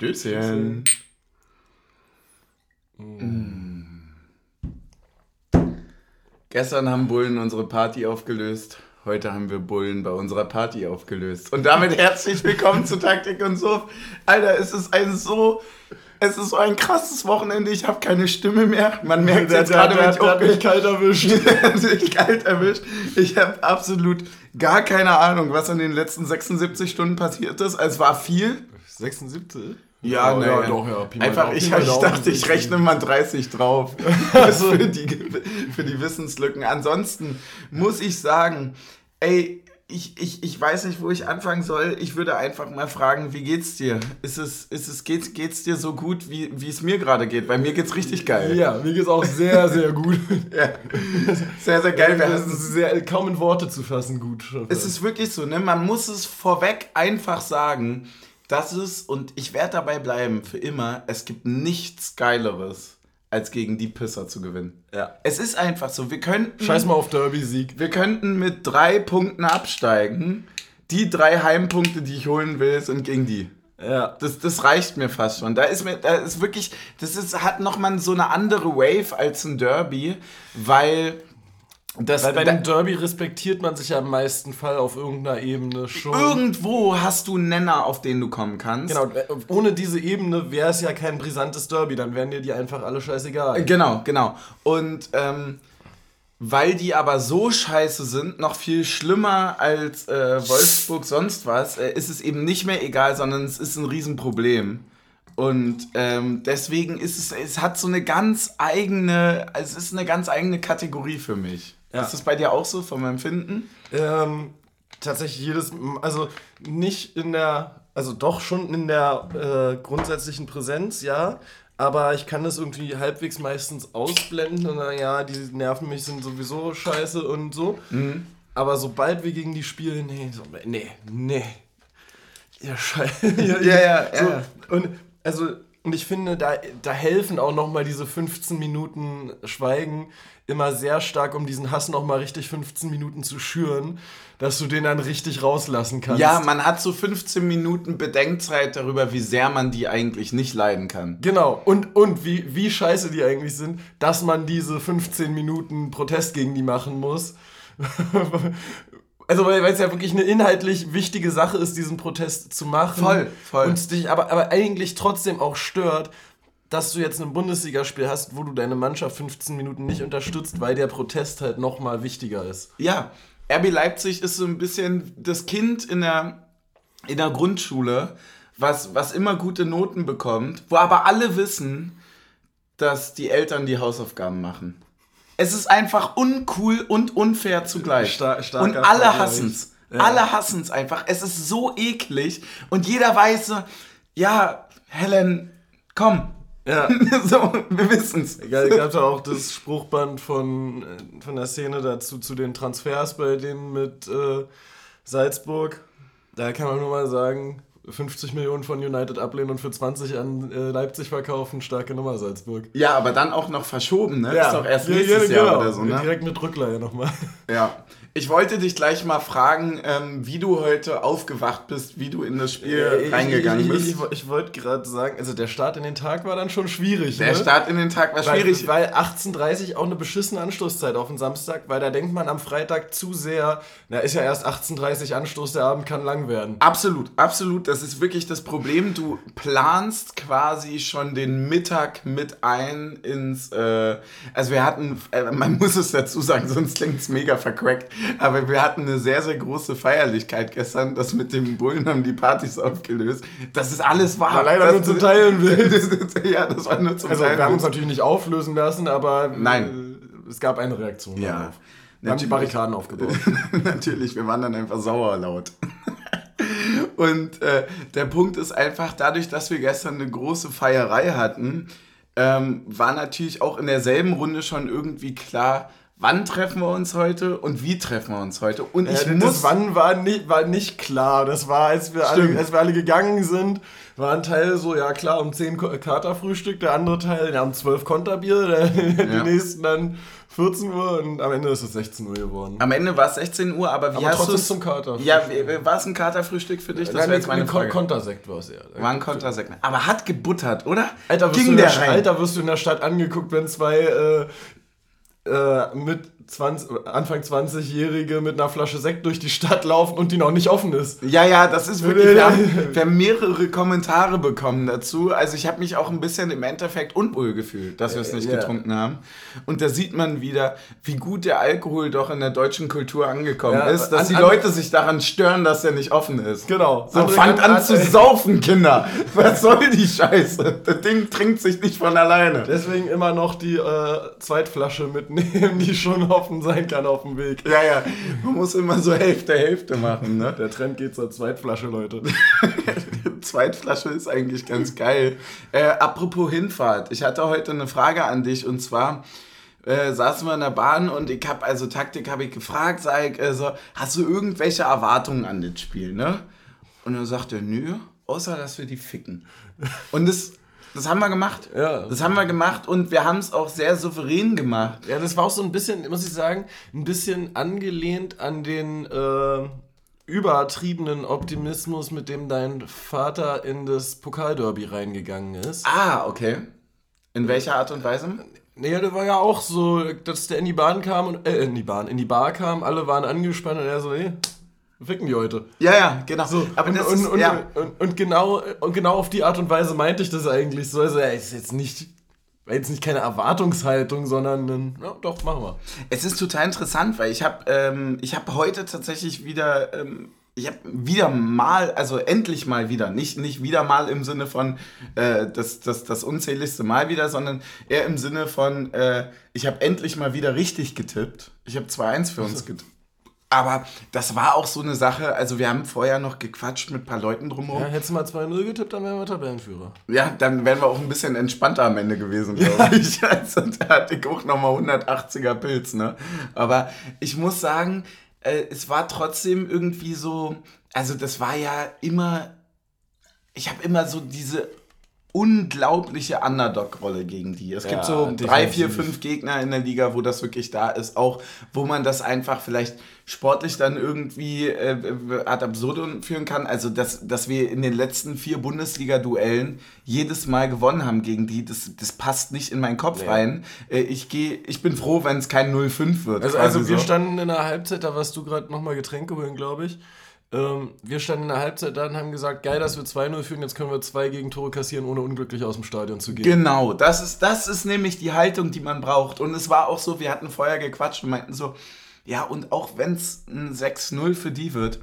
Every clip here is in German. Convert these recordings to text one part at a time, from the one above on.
Stößchen. Mm. Gestern haben Bullen unsere Party aufgelöst. Heute haben wir Bullen bei unserer Party aufgelöst. Und damit herzlich willkommen zu Taktik und Suff. Alter, es ist ein so es ist so ein krasses Wochenende, ich habe keine Stimme mehr. Man merkt jetzt gerade, wenn ich mich kalt erwischt. kalt erwischt. Ich habe absolut gar keine Ahnung, was in den letzten 76 Stunden passiert ist. Es war viel. 76? Ja, ja, ja, doch, ja. Pi Einfach, ich, ich dachte, ich rechne mal 30 drauf. also für die, für die Wissenslücken. Ansonsten muss ich sagen, ey, ich, ich, ich weiß nicht, wo ich anfangen soll. Ich würde einfach mal fragen, wie geht's dir? Ist es, ist es, geht's, geht's dir so gut, wie, wie es mir gerade geht? Weil mir geht's richtig geil. Ja, mir geht's auch sehr, sehr gut. ja. Sehr, sehr geil. Das ist sehr, kaum in Worte zu fassen gut. Es ist wirklich so, ne? Man muss es vorweg einfach sagen, dass es, und ich werde dabei bleiben, für immer, es gibt nichts Geileres als gegen die Pisser zu gewinnen. Ja. Es ist einfach so. Wir könnten. Scheiß mal auf Derby-Sieg. Wir könnten mit drei Punkten absteigen. Die drei Heimpunkte, die ich holen will, sind gegen die. Ja. Das, das reicht mir fast schon. Da ist mir, da ist wirklich, das ist, hat nochmal so eine andere Wave als ein Derby, weil das, Weil bei dem Derby respektiert man sich ja im meisten Fall auf irgendeiner Ebene schon. Irgendwo hast du einen Nenner, auf den du kommen kannst. Genau, äh, ohne diese Ebene wäre es ja kein brisantes Derby, dann wären dir die einfach alle scheißegal. Genau, genau. Und ähm, weil die aber so scheiße sind, noch viel schlimmer als äh, Wolfsburg sonst was, äh, ist es eben nicht mehr egal, sondern es ist ein Riesenproblem. Und ähm, deswegen ist es, es hat so eine ganz eigene, es ist eine ganz eigene Kategorie für mich. Ja. Ist das bei dir auch so vom Empfinden? Ähm, tatsächlich jedes, also nicht in der, also doch schon in der äh, grundsätzlichen Präsenz, ja. Aber ich kann das irgendwie halbwegs meistens ausblenden und dann, ja, die nerven mich, sind sowieso scheiße und so. Mhm. Aber sobald wir gegen die spielen, nee, so, nee, nee. Ja, scheiße. ja, ja, ja, so, ja. Und also, und ich finde, da, da helfen auch nochmal diese 15 Minuten Schweigen immer sehr stark, um diesen Hass nochmal richtig 15 Minuten zu schüren, dass du den dann richtig rauslassen kannst. Ja, man hat so 15 Minuten Bedenkzeit darüber, wie sehr man die eigentlich nicht leiden kann. Genau, und, und wie, wie scheiße die eigentlich sind, dass man diese 15 Minuten Protest gegen die machen muss. Also, weil es ja wirklich eine inhaltlich wichtige Sache ist, diesen Protest zu machen. Voll, voll. Und dich aber, aber eigentlich trotzdem auch stört, dass du jetzt ein Bundesligaspiel hast, wo du deine Mannschaft 15 Minuten nicht unterstützt, weil der Protest halt nochmal wichtiger ist. Ja, RB Leipzig ist so ein bisschen das Kind in der, in der Grundschule, was, was immer gute Noten bekommt, wo aber alle wissen, dass die Eltern die Hausaufgaben machen. Es ist einfach uncool und unfair zugleich. Star und alle hassen es. Ja. Alle hassen es einfach. Es ist so eklig. Und jeder weiß so, ja, Helen, komm, ja. so, wir wissen es. Egal, es gab ja auch das Spruchband von, äh, von der Szene dazu, zu den Transfers bei denen mit äh, Salzburg. Da kann man nur mal sagen, 50 Millionen von United ablehnen und für 20 an äh, Leipzig verkaufen, starke Nummer Salzburg. Ja, aber dann auch noch verschoben, ne? Ja. Ist doch erst nächstes ja, ja, Jahr genau. oder so, ne? Direkt mit Rückleihe nochmal. Ja. Ich wollte dich gleich mal fragen, ähm, wie du heute aufgewacht bist, wie du in das Spiel äh, reingegangen ich, bist. Ich, ich, ich wollte gerade sagen, also der Start in den Tag war dann schon schwierig. Der ne? Start in den Tag war weil, schwierig. Weil 18.30 auch eine beschissene Anstoßzeit auf den Samstag, weil da denkt man am Freitag zu sehr, na ist ja erst 18.30 Anstoß, der Abend kann lang werden. Absolut, absolut. Das ist wirklich das Problem. Du planst quasi schon den Mittag mit ein ins, äh, also wir hatten, äh, man muss es dazu sagen, sonst klingt es mega vercrackt. Aber wir hatten eine sehr, sehr große Feierlichkeit gestern. Das mit dem Bullen haben die Partys aufgelöst. Das ist alles wahr. War leider das, nur zum Teilen ja, das war nur zum also, Teilen Wir haben uns natürlich nicht auflösen lassen, aber Nein. Äh, es gab eine Reaktion ja. darauf. Wir haben die Barrikaden aufgebaut. natürlich, wir waren dann einfach sauer laut. Und äh, der Punkt ist einfach, dadurch, dass wir gestern eine große Feierei hatten, ähm, war natürlich auch in derselben Runde schon irgendwie klar, wann treffen wir uns heute und wie treffen wir uns heute. Und ich ja, muss. Das Wann war nicht, war nicht klar. Das war, als wir, alle, als wir alle gegangen sind, war ein Teil so, ja klar, um 10 Katerfrühstück, der andere Teil, ja, um 12 Konterbier, der, die Ja. nächsten dann 14 Uhr und am Ende ist es 16 Uhr geworden. Am Ende war es 16 Uhr, aber wie Aber hast trotzdem du's- zum Kater. Ja, war es ein Katerfrühstück für dich? Das wäre jetzt meine Frage. Kontersekt war es eher. War ein Kontrasekt. Aber hat gebuttert, oder? Alter, wirst, du Ging in der, der rein? Alter, wirst du in der Stadt angeguckt, wenn zwei äh, äh, mit 20, Anfang 20-Jährige mit einer Flasche Sekt durch die Stadt laufen und die noch nicht offen ist. Ja, ja, das ist wirklich. Wir haben, wir haben mehrere Kommentare bekommen dazu. Also ich habe mich auch ein bisschen im Endeffekt unwohl gefühlt, dass wir es nicht ja. getrunken haben. Und da sieht man wieder, wie gut der Alkohol doch in der deutschen Kultur angekommen Ja, ist, dass an- die an- Leute sich daran stören, dass er nicht offen ist. Genau. So, Andere fangt kann- an zu saufen, Kinder. Was soll die Scheiße? Das Ding trinkt sich nicht von alleine. Deswegen immer noch die äh, Zweitflasche mitnehmen, die schon offen sein kann auf dem Weg. Ja, ja. Man muss immer so Hälfte, Hälfte machen, ne? Der Trend geht zur Zweitflasche, Leute. Zweitflasche ist eigentlich ganz geil. Äh, apropos Hinfahrt, ich hatte heute eine Frage an dich und zwar äh, saßen wir in der Bahn und ich habe, also Taktik habe ich gefragt, sag ich, also, hast du irgendwelche Erwartungen an das Spiel, ne? Und er, nö, außer dass wir die ficken. Und das, das haben wir gemacht. Ja. Das haben wir gemacht und wir haben es auch sehr souverän gemacht. Ja, das war auch so ein bisschen, muss ich sagen, ein bisschen angelehnt an den äh, übertriebenen Optimismus, mit dem dein Vater in das Pokalderby reingegangen ist. Ah, okay. In welcher Art und Weise? Naja, der war ja auch so, dass der in die Bahn kam und, äh, in die Bahn, in die Bar kam, alle waren angespannt und er so, nee, ficken die heute. Ja, ja, genau. Aber und, das und, ist, und, ja. und, genau, und genau auf die Art und Weise meinte ich das eigentlich so. Also, er ist jetzt nicht, jetzt nicht keine Erwartungshaltung, sondern ein, ja, doch, machen wir. Es ist total interessant, weil ich habe ähm, ich hab heute tatsächlich wieder, ähm, ich habe wieder mal, also endlich mal wieder, nicht, nicht wieder mal im Sinne von äh, das, das, das unzähligste Mal wieder, sondern eher im Sinne von, äh, ich habe endlich mal wieder richtig getippt. Ich habe 2-1 für uns getippt. Aber das war auch so eine Sache, also wir haben vorher noch gequatscht mit ein paar Leuten drumherum. Ja, hättest du mal 2-0 getippt, dann wären wir Tabellenführer. Ja, dann wären wir auch ein bisschen entspannter am Ende gewesen, glaube ich. Also, da hatte ich auch nochmal 180er Pilz, ne? Aber ich muss sagen, äh, es war trotzdem irgendwie so, also das war ja immer, ich habe immer so diese unglaubliche Underdog-Rolle gegen die. Es Ja, gibt so drei, vier, fünf Gegner in der Liga, wo das wirklich da ist, auch wo man das einfach vielleicht sportlich dann irgendwie äh, ad absurdum führen kann. Also, dass, dass wir in den letzten vier Bundesliga-Duellen jedes Mal gewonnen haben gegen die, das, das passt nicht in meinen Kopf Nee. rein. Äh, ich, geh, ich bin froh, wenn es kein 0-5 wird. Also, also wir so. standen in der Halbzeit, da warst du gerade nochmal Getränke holen, glaube ich. Ähm, wir standen in der Halbzeit da und haben gesagt, geil, dass wir 2-0 führen, jetzt können wir zwei Gegentore kassieren, ohne unglücklich aus dem Stadion zu gehen. Genau, das ist, das ist nämlich die Haltung, die man braucht. Und es war auch so, wir hatten vorher gequatscht und meinten so, ja, und auch wenn es ein 6-0 für die wird,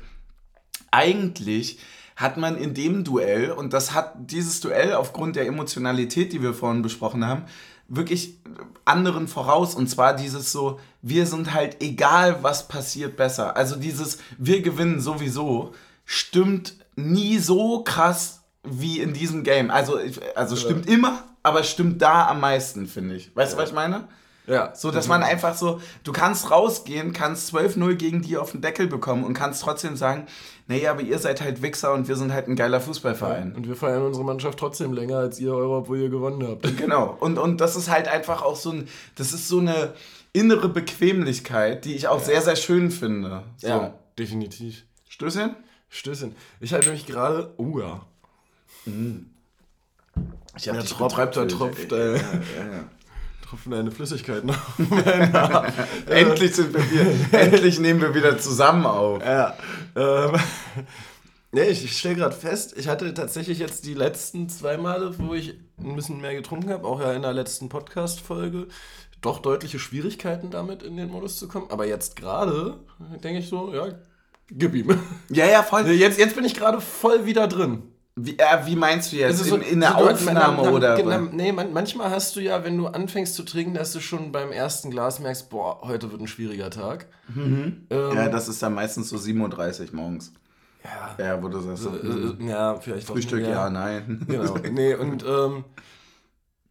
eigentlich hat man in dem Duell, und das hat dieses Duell aufgrund der Emotionalität, die wir vorhin besprochen haben, wirklich anderen voraus. Und zwar dieses so, wir sind halt egal, was passiert, besser. Also dieses, wir gewinnen sowieso, stimmt nie so krass wie in diesem Game. Also, also stimmt immer, aber stimmt da am meisten, finde ich. Weißt du, was ich meine? Ja, So, dass man einfach so, du kannst rausgehen, kannst 12-0 gegen die auf den Deckel bekommen und kannst trotzdem sagen, naja, aber ihr seid halt Wichser und wir sind halt ein geiler Fußballverein. Und wir feiern unsere Mannschaft trotzdem länger als ihr eure, obwohl ihr gewonnen habt. Genau. Und, und das ist halt einfach auch so ein, das ist so eine innere Bequemlichkeit, die ich auch sehr, sehr schön finde. So. definitiv. Stößchen? Stößchen. Ich halte mich gerade. Oh ja. Ich hab Da dich tropft, da betröpfelt. tropft, Ja, äh, ja, ja. Tropfen eine Flüssigkeit noch. Endlich sind wir wieder, endlich nehmen wir wieder zusammen auf. Ja. Ähm, nee, ich, ich stelle gerade fest, ich hatte tatsächlich jetzt die letzten zwei Male, wo ich ein bisschen mehr getrunken habe, auch ja in der letzten Podcast-Folge, doch deutliche Schwierigkeiten damit in den Modus zu kommen. Aber jetzt gerade denke ich so, ja, gib ihm. Ja, ja, voll. Jetzt, jetzt bin ich gerade voll wieder drin. Wie, äh, wie meinst du jetzt? Also in, in der so, Aufnahme na- na- oder? Genau, nee, man, manchmal hast du ja, wenn du anfängst zu trinken, dass du schon beim ersten Glas merkst, boah, heute wird ein schwieriger Tag. Ähm, Ja, das ist dann meistens so 37 morgens. ja, Ja, wo du sagst, so, äh, äh, ja, vielleicht auch Frühstück, mehr. ja, nein. Genau. Nee, und ähm,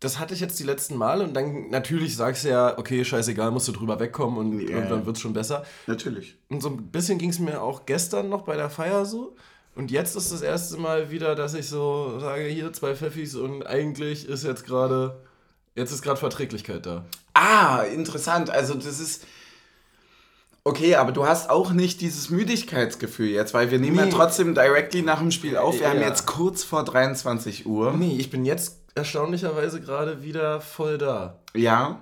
das hatte ich jetzt die letzten Male und dann natürlich sagst du ja, okay, scheißegal, musst du drüber wegkommen und Ja. irgendwann wird es schon besser. Natürlich. Und so ein bisschen ging es mir auch gestern noch bei der Feier so. Und jetzt ist das erste Mal wieder, dass ich so sage, hier zwei Pfeffis und eigentlich ist jetzt gerade, jetzt ist gerade Verträglichkeit da. Ah, interessant. Also das ist. Okay, aber du hast auch nicht dieses Müdigkeitsgefühl jetzt, weil wir nehmen ja Nee. trotzdem directly nach dem Spiel auf. Wir haben Ja. jetzt kurz vor 23 Uhr. Nee, ich bin jetzt erstaunlicherweise gerade wieder voll da. Ja.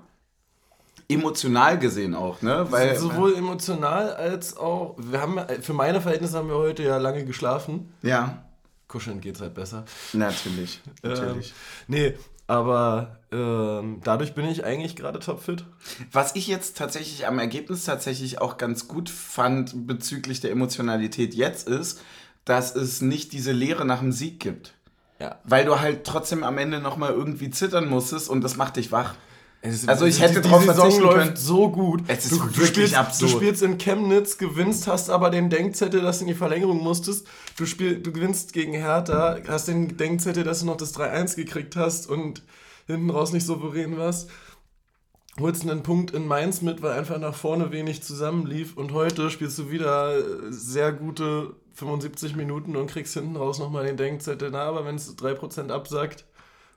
Emotional gesehen auch, ne? Weil, Sowohl emotional als auch, wir haben, für meine Verhältnisse haben wir heute ja lange geschlafen. Ja, Kuscheln geht's halt besser. natürlich. Natürlich. Ähm, nee, aber ähm, dadurch bin ich eigentlich gerade topfit. Was ich jetzt tatsächlich am Ergebnis tatsächlich auch ganz gut fand bezüglich der Emotionalität jetzt ist, dass es nicht diese Leere nach dem Sieg gibt. Ja. Weil du halt trotzdem am Ende nochmal irgendwie zittern musstest und das macht dich wach. Es- Also ich hätte die, drauf Saison verzichten läuft können. so gut. Es ist du, du, wirklich spielst, absurd. du spielst in Chemnitz, gewinnst, hast aber den Denkzettel, dass du in die Verlängerung musstest. Du, spiel, du gewinnst gegen Hertha, hast den Denkzettel, dass du noch das 3-1 gekriegt hast und hinten raus nicht souverän warst. Holst einen Punkt in Mainz mit, weil einfach nach vorne wenig zusammenlief. Und heute spielst du wieder äh, sehr gute 75 Minuten und kriegst hinten raus nochmal den Denkzettel. Na, aber wenn es 3% absagt,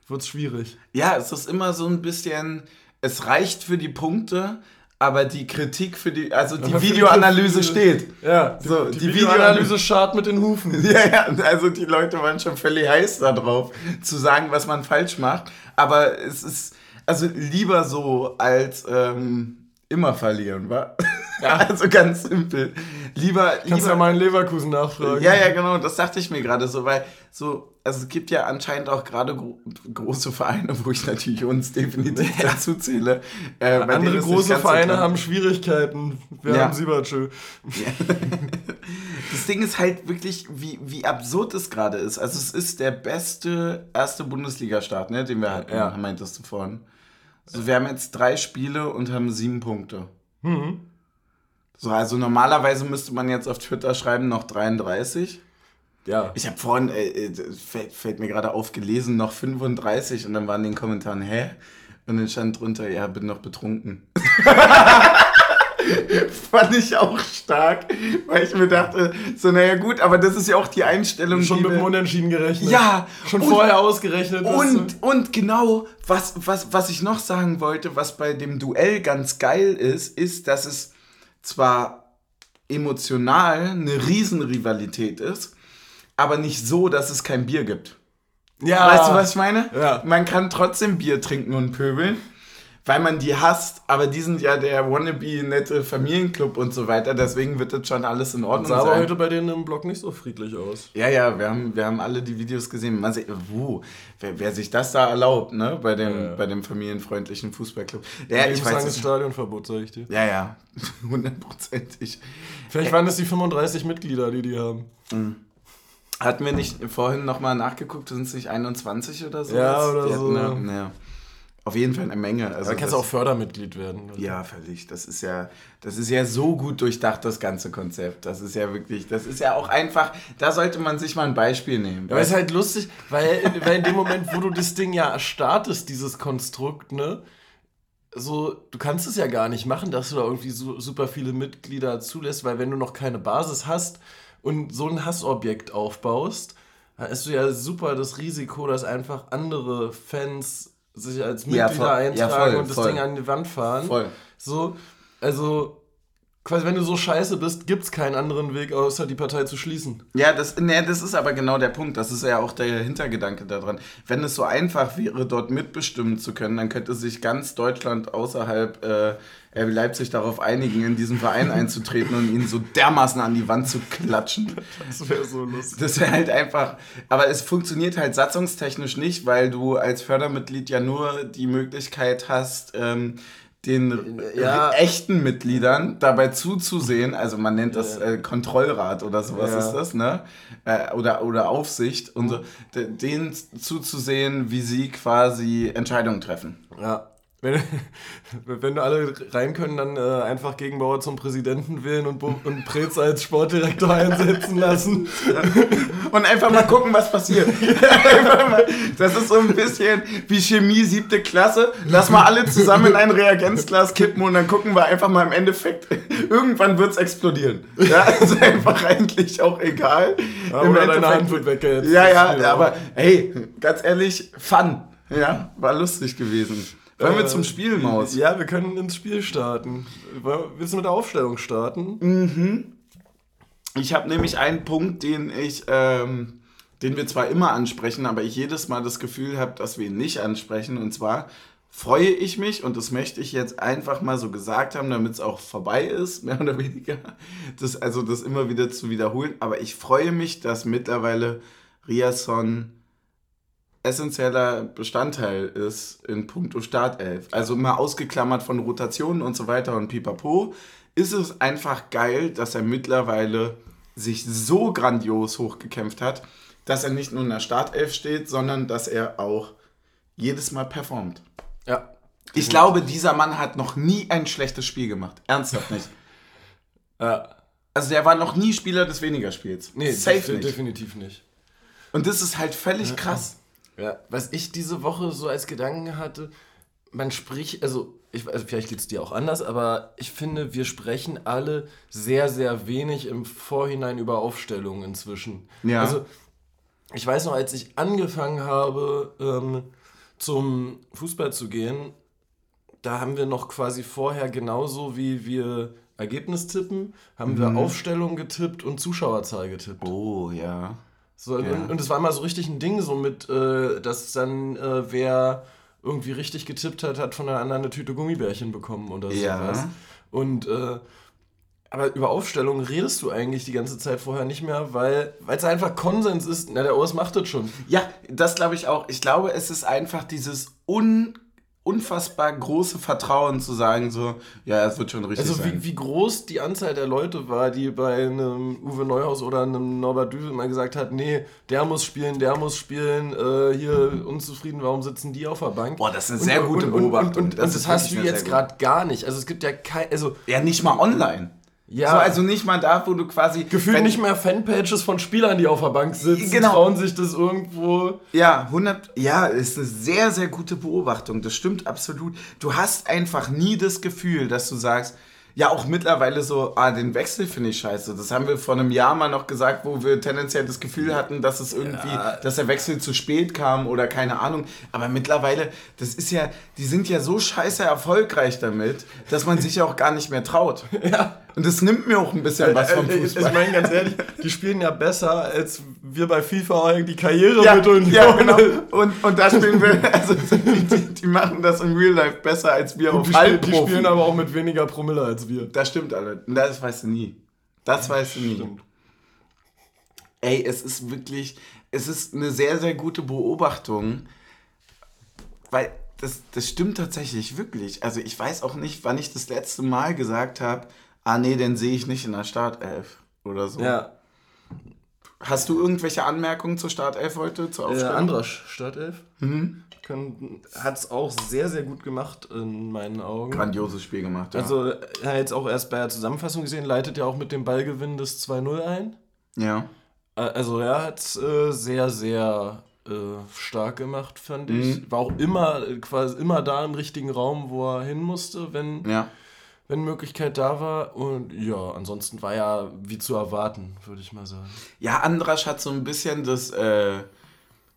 wird es schwierig. Ja, es ist immer so ein bisschen, es reicht für die Punkte, aber die Kritik für die, also die Videoanalyse steht. Ja, So, die, die die Videoanalyse schart mit den Hufen. Ja, ja, also die Leute waren schon völlig heiß darauf, zu sagen, was man falsch macht. Aber es ist, also lieber so, als ähm, immer verlieren, wa? Ja. Also ganz simpel. Lieber, Kannst lieber ja mal in Leverkusen nachfragen. Ja, ja, genau, das dachte ich mir gerade so, weil so, also es gibt ja anscheinend auch gerade gro große Vereine, wo ich natürlich uns definitiv dazu zähle. Äh, Andere große so Vereine klar- haben Schwierigkeiten. Wir Ja. haben Siebertschö. Das Ding ist halt wirklich, wie, wie absurd es gerade ist. Also es ist der beste erste Bundesliga-Start, ne, den wir hatten, Ja. meintest du vorhin. Also wir haben jetzt drei Spiele und haben sieben Punkte. Mhm. So, also normalerweise müsste man jetzt auf Twitter schreiben, noch 33. Ja. Ich habe vorhin, äh, äh, fällt, fällt mir gerade auf, gelesen, noch 35 und dann waren in den Kommentaren, hä? Und dann stand drunter, ja, bin noch betrunken. Fand ich auch stark, weil ich mir dachte, so, naja, gut, aber das ist ja auch die Einstellung, Schon die mit dem Unentschieden gerechnet. Ja, Schon und- vorher ausgerechnet. Und, und genau, was, was, was ich noch sagen wollte, was bei dem Duell ganz geil ist, ist, dass es zwar emotional eine Riesenrivalität ist, aber nicht so, dass es kein Bier gibt. ja. Weißt du, was ich meine? Ja. Man kann trotzdem Bier trinken und pöbeln, weil man die hasst, aber die sind ja der wannabe nette Familienclub und so weiter, deswegen wird das schon alles in Ordnung Sah aber sein. heute bei denen im Blog nicht so friedlich aus. Ja, ja, wir haben, wir haben alle die Videos gesehen. Man sieht, wuh, wer, wer sich das da erlaubt, ne, bei dem, Ja. bei dem familienfreundlichen Fußballclub. Ja, ich muss sagen, weiß das es. Stadionverbot, sag ich dir. Ja, ja, hundertprozentig. Vielleicht waren das die 35 Mitglieder, die die haben. Hatten wir nicht vorhin nochmal nachgeguckt, sind es nicht 21 oder so? Ja, oder Die so. eine- ja. Auf jeden Fall eine Menge. Also Da kannst du auch Fördermitglied werden. Ja, völlig. Das ist ja, das ist ja so gut durchdacht, das ganze Konzept. Das ist ja wirklich, das ist ja auch einfach, da sollte man sich mal ein Beispiel nehmen. Aber es ist halt lustig, weil, weil in dem Moment, wo du das Ding ja startest, dieses Konstrukt, ne, so, du kannst es ja gar nicht machen, dass du da irgendwie so, super viele Mitglieder zulässt, weil wenn du noch keine Basis hast und so ein Hassobjekt aufbaust, dann du ja super das Risiko, dass einfach andere Fans sich als Ja, Mitglieder voll. eintragen Ja, voll, und das voll. Ding an die Wand fahren. Voll. So, also quasi wenn du so scheiße bist, gibt es keinen anderen Weg, außer die Partei zu schließen. Ja, das, nee, das ist aber genau der Punkt. Das ist ja auch der Hintergedanke daran. Wenn es so einfach wäre, dort mitbestimmen zu können, dann könnte sich ganz Deutschland außerhalb äh, RB Leipzig darauf einigen, in diesen Verein einzutreten und ihn so dermaßen an die Wand zu klatschen. Das wäre so lustig. Das wäre halt einfach. Aber es funktioniert halt satzungstechnisch nicht, weil du als Fördermitglied ja nur die Möglichkeit hast, ähm, den Ja. echten Mitgliedern dabei zuzusehen. Also man nennt das äh, Kontrollrat oder sowas Ja. ist das, ne? Äh, oder, oder Aufsicht und so. Denen zuzusehen, wie sie quasi Entscheidungen treffen. Ja. Wenn, wenn alle rein können, dann äh, einfach Gegenbauer zum Präsidenten wählen und, und Prez als Sportdirektor einsetzen lassen. Und einfach mal gucken, was passiert. das ist so ein bisschen wie Chemie siebte Klasse. Lass mal alle zusammen in ein Reagenzglas kippen und dann gucken wir einfach mal im Endeffekt. Irgendwann wird es explodieren. Ja, ist einfach eigentlich auch egal. Ja, Im oder deine Hand wird weg jetzt. Ja, ja, aber hey, ganz ehrlich, Fun. Ja, war lustig gewesen. Wollen wir äh, zum Spiel, Maus? Ja, wir können ins Spiel starten. Willst du mit der Aufstellung starten? Mhm. Ich habe nämlich einen Punkt, den ich, ähm, den wir zwar immer ansprechen, aber ich jedes Mal das Gefühl habe, dass wir ihn nicht ansprechen. Und zwar freue ich mich, und das möchte ich jetzt einfach mal so gesagt haben, damit es auch vorbei ist, mehr oder weniger, das, also das immer wieder zu wiederholen. Aber ich freue mich, dass mittlerweile Riasson essentieller Bestandteil ist in puncto Startelf. Also mal ausgeklammert von Rotationen und so weiter und pipapo, ist es einfach geil, dass er mittlerweile sich so grandios hochgekämpft hat, dass er nicht nur in der Startelf steht, sondern dass er auch jedes Mal performt. Ja. Ich glaube, dieser Mann hat noch nie ein schlechtes Spiel gemacht. Ernsthaft nicht. ja. Also der war noch nie Spieler des weniger Spiels. Nee, Safe nicht. definitiv nicht. Und das ist halt völlig krass. Ja, was ich diese Woche so als Gedanken hatte, man spricht, also, ich, also vielleicht geht es dir auch anders, aber ich finde, wir sprechen alle sehr, sehr wenig im Vorhinein über Aufstellungen inzwischen. Ja. Also, ich weiß noch, als ich angefangen habe, ähm, zum Fußball zu gehen, da haben wir noch quasi vorher genauso wie wir Ergebnis tippen, haben mhm. wir Aufstellung getippt und Zuschauerzahl getippt. Oh, ja. So, ja. und, und es war immer so richtig ein Ding, so mit, äh, dass dann äh, wer irgendwie richtig getippt hat, hat von der anderen eine Tüte Gummibärchen bekommen oder ja. sowas. Und äh, aber über Aufstellungen redest du eigentlich die ganze Zeit vorher nicht mehr, weil es einfach Konsens ist, na, der Urs macht das schon. Ja, das glaube ich auch. Ich glaube, es ist einfach dieses un unfassbar große Vertrauen zu sagen, so, ja, es wird schon richtig also sein. Also wie, wie groß die Anzahl der Leute war, die bei einem Uwe Neuhaus oder einem Norbert Düvel mal gesagt hat, nee, der muss spielen, der muss spielen, äh, hier unzufrieden, warum sitzen die auf der Bank? Boah, das ist eine sehr und, gute Beobachtung. Und, und, das, das hast du jetzt gerade gar nicht. Also es gibt ja kein, also... Ja, nicht mal online. Ja. So, also nicht mal da, wo du quasi. Gefühlt nicht mehr Fanpages von Spielern, die auf der Bank sitzen, genau. trauen sich das irgendwo. Ja, 100. Ja, ist eine sehr, sehr gute Beobachtung. Das stimmt absolut. Du hast einfach nie das Gefühl, dass du sagst, ja, auch mittlerweile so, ah, den Wechsel finde ich scheiße. Das haben wir vor einem Jahr mal noch gesagt, wo wir tendenziell das Gefühl hatten, dass es irgendwie, ja. dass der Wechsel zu spät kam oder keine Ahnung. Aber mittlerweile, das ist ja, die sind ja so scheiße erfolgreich damit, dass man sich ja auch gar nicht mehr traut. Ja. Und das nimmt mir auch ein bisschen was vom Fußball. Ich meine ganz ehrlich, die spielen ja besser, als wir bei FIFA die Karriere ja, mit Union. Ja, genau. Und, und da spielen wir, also die, die, machen das im Real Life besser als wir auf Halbprofi. Die spielen aber auch mit weniger Promille als wir. Das stimmt, alle. Das weißt du nie. Das weißt du nie. Stimmt. Ey, es ist wirklich, es ist eine sehr, sehr gute Beobachtung, weil das, das stimmt tatsächlich wirklich. Also ich weiß auch nicht, wann ich das letzte Mal gesagt habe, ah nee, den sehe ich nicht in der Startelf oder so. Ja. Hast du irgendwelche Anmerkungen zur Startelf heute, zur Aufstellung? Äh, Andrasch, Startelf. Mhm. Hat es auch sehr, sehr gut gemacht in meinen Augen. Grandioses Spiel gemacht, ja. Also, er hat jetzt auch erst bei der Zusammenfassung gesehen, leitet ja auch mit dem Ballgewinn des 2-0 ein. Ja. Also, er hat es äh, sehr, sehr äh, stark gemacht, fand mhm. ich. War auch immer, quasi immer da im richtigen Raum, wo er hin musste, wenn. Ja wenn Möglichkeit da war. Und ja, ansonsten war ja wie zu erwarten, würde ich mal sagen. Ja, Andrasch hat so ein bisschen das, äh,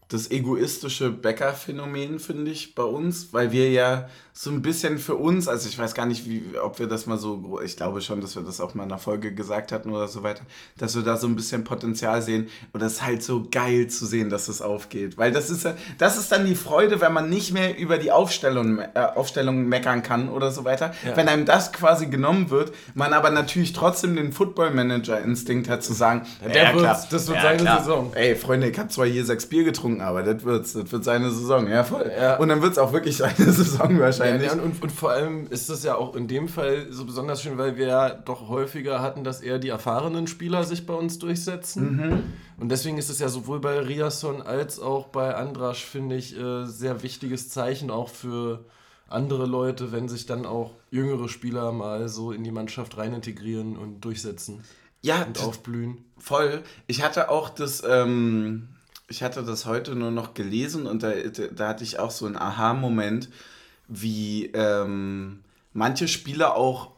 das egoistische Bäcker-Phänomen, finde ich, bei uns, weil wir ja so ein bisschen für uns, also ich weiß gar nicht, wie, ob wir das mal so, ich glaube schon, dass wir das auch mal in der Folge gesagt hatten oder so weiter, dass wir da so ein bisschen Potenzial sehen und das ist halt so geil zu sehen, dass es aufgeht, weil das ist das ist dann die Freude, wenn man nicht mehr über die Aufstellung, äh, Aufstellung meckern kann oder so weiter, ja. wenn einem das quasi genommen wird, man aber natürlich trotzdem den Football-Manager-Instinkt hat zu sagen, der ja, wird's, das wird ja, seine klar. Saison. Ey, Freunde, ich habe zwar hier sechs Bier getrunken, aber das wird's, das wird seine Saison, ja voll. Und dann wird es auch wirklich seine Saison wahrscheinlich wahrscheinlich. Ja, und, und, vor allem ist das ja auch in dem Fall so besonders schön, weil wir ja doch häufiger hatten, dass eher die erfahrenen Spieler sich bei uns durchsetzen. Mhm. Und deswegen ist es ja sowohl bei Riasson als auch bei Andrasch, finde ich, äh, sehr wichtiges Zeichen auch für andere Leute, wenn sich dann auch jüngere Spieler mal so in die Mannschaft rein integrieren und durchsetzen Ja, und aufblühen. voll. Ich hatte auch das, ähm, ich hatte das heute nur noch gelesen und da, da hatte ich auch so einen Aha-Moment, wie ähm, manche Spieler auch,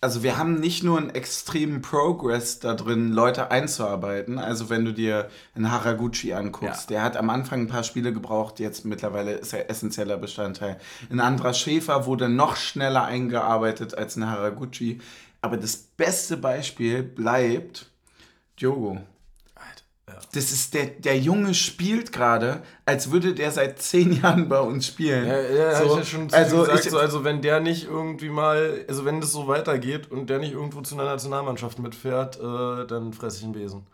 also wir haben nicht nur einen extremen Progress da drin, Leute einzuarbeiten. Also wenn du dir einen Haraguchi anguckst, Ja. der hat am Anfang ein paar Spiele gebraucht, jetzt mittlerweile ist er essentieller Bestandteil. Ein anderer Schäfer wurde noch schneller eingearbeitet als ein Haraguchi. Aber das beste Beispiel bleibt Diogo. Das ist der, der Junge spielt gerade, als würde der seit zehn Jahren bei uns spielen. Ja, ja, so, ja schon also gesagt, ich, so, also wenn der nicht irgendwie mal, also wenn das so weitergeht und der nicht irgendwo zu einer Nationalmannschaft mitfährt, äh, dann fresse ich einen Besen.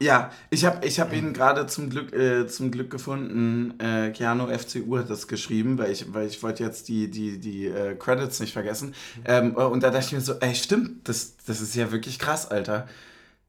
ja, ich habe ich hab ihn gerade zum Glück, äh, zum Glück gefunden. Äh, Keanu FCU hat das geschrieben, weil ich, weil ich wollte jetzt die, die, die äh, Credits nicht vergessen. Ähm, und da dachte ich mir so, ey, stimmt, das, das ist ja wirklich krass, Alter.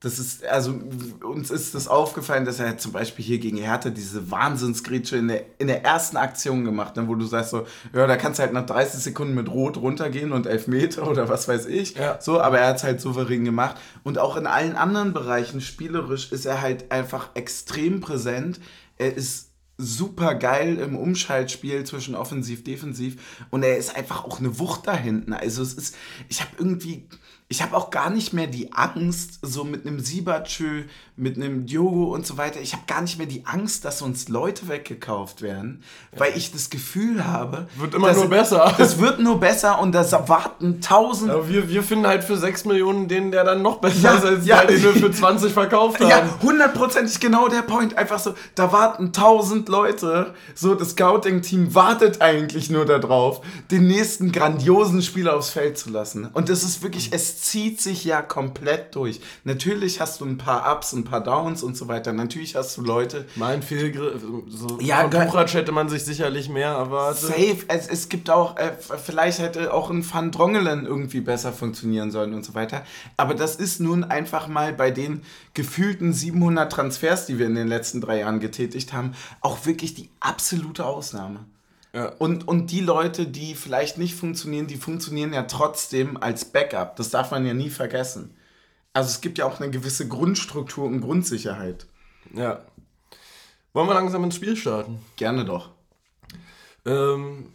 Das ist, also uns ist das aufgefallen, dass er zum Beispiel hier gegen Hertha diese Wahnsinnsgrätsche in der, in der ersten Aktion gemacht hat, wo du sagst so, ja, da kannst du halt nach 30 Sekunden mit Rot runtergehen und Elfmeter oder was weiß ich. Ja. So, aber er hat es halt souverän gemacht. Und auch in allen anderen Bereichen, spielerisch, ist er halt einfach extrem präsent. Er ist super geil im Umschaltspiel zwischen offensiv defensiv und er ist einfach auch eine Wucht da hinten. Also es ist ich habe irgendwie ich habe auch gar nicht mehr die Angst so mit einem Sibachö, mit einem Diogo und so weiter. Ich habe gar nicht mehr die Angst, dass uns Leute weggekauft werden, weil ich das Gefühl habe, Wird immer dass- nur besser. Das wird nur besser und da warten tausend Aber wir, wir finden halt für 6 Millionen den, der dann noch besser Ja, ist, als ja. der, den wir für 20 verkauft haben. Ja, hundertprozentig genau der Point. Einfach so, da warten tausend Leute. So, das Scouting-Team wartet eigentlich nur darauf, den nächsten grandiosen Spieler aufs Feld zu lassen. Und das ist wirklich, es zieht sich ja komplett durch. Natürlich hast du ein paar Ups, ein paar Downs und so weiter. Natürlich hast du Leute, Mein Fehlgriff, so Ja, von Buchratsch hätte man sich sicherlich mehr erwartet. Safe. Es, es gibt auch, äh, vielleicht hätte auch ein Van Drongelen irgendwie besser funktionieren sollen und so weiter. Aber das ist nun einfach mal bei den gefühlten 700 Transfers, die wir in den letzten drei Jahren getätigt haben, auch wirklich die absolute Ausnahme. Ja. Und, und die Leute, die vielleicht nicht funktionieren, die funktionieren ja trotzdem als Backup. Das darf man ja nie vergessen. Also es gibt ja auch eine gewisse Grundstruktur und Grundsicherheit. ja. Wollen wir langsam ins Spiel starten? Gerne doch. Ähm,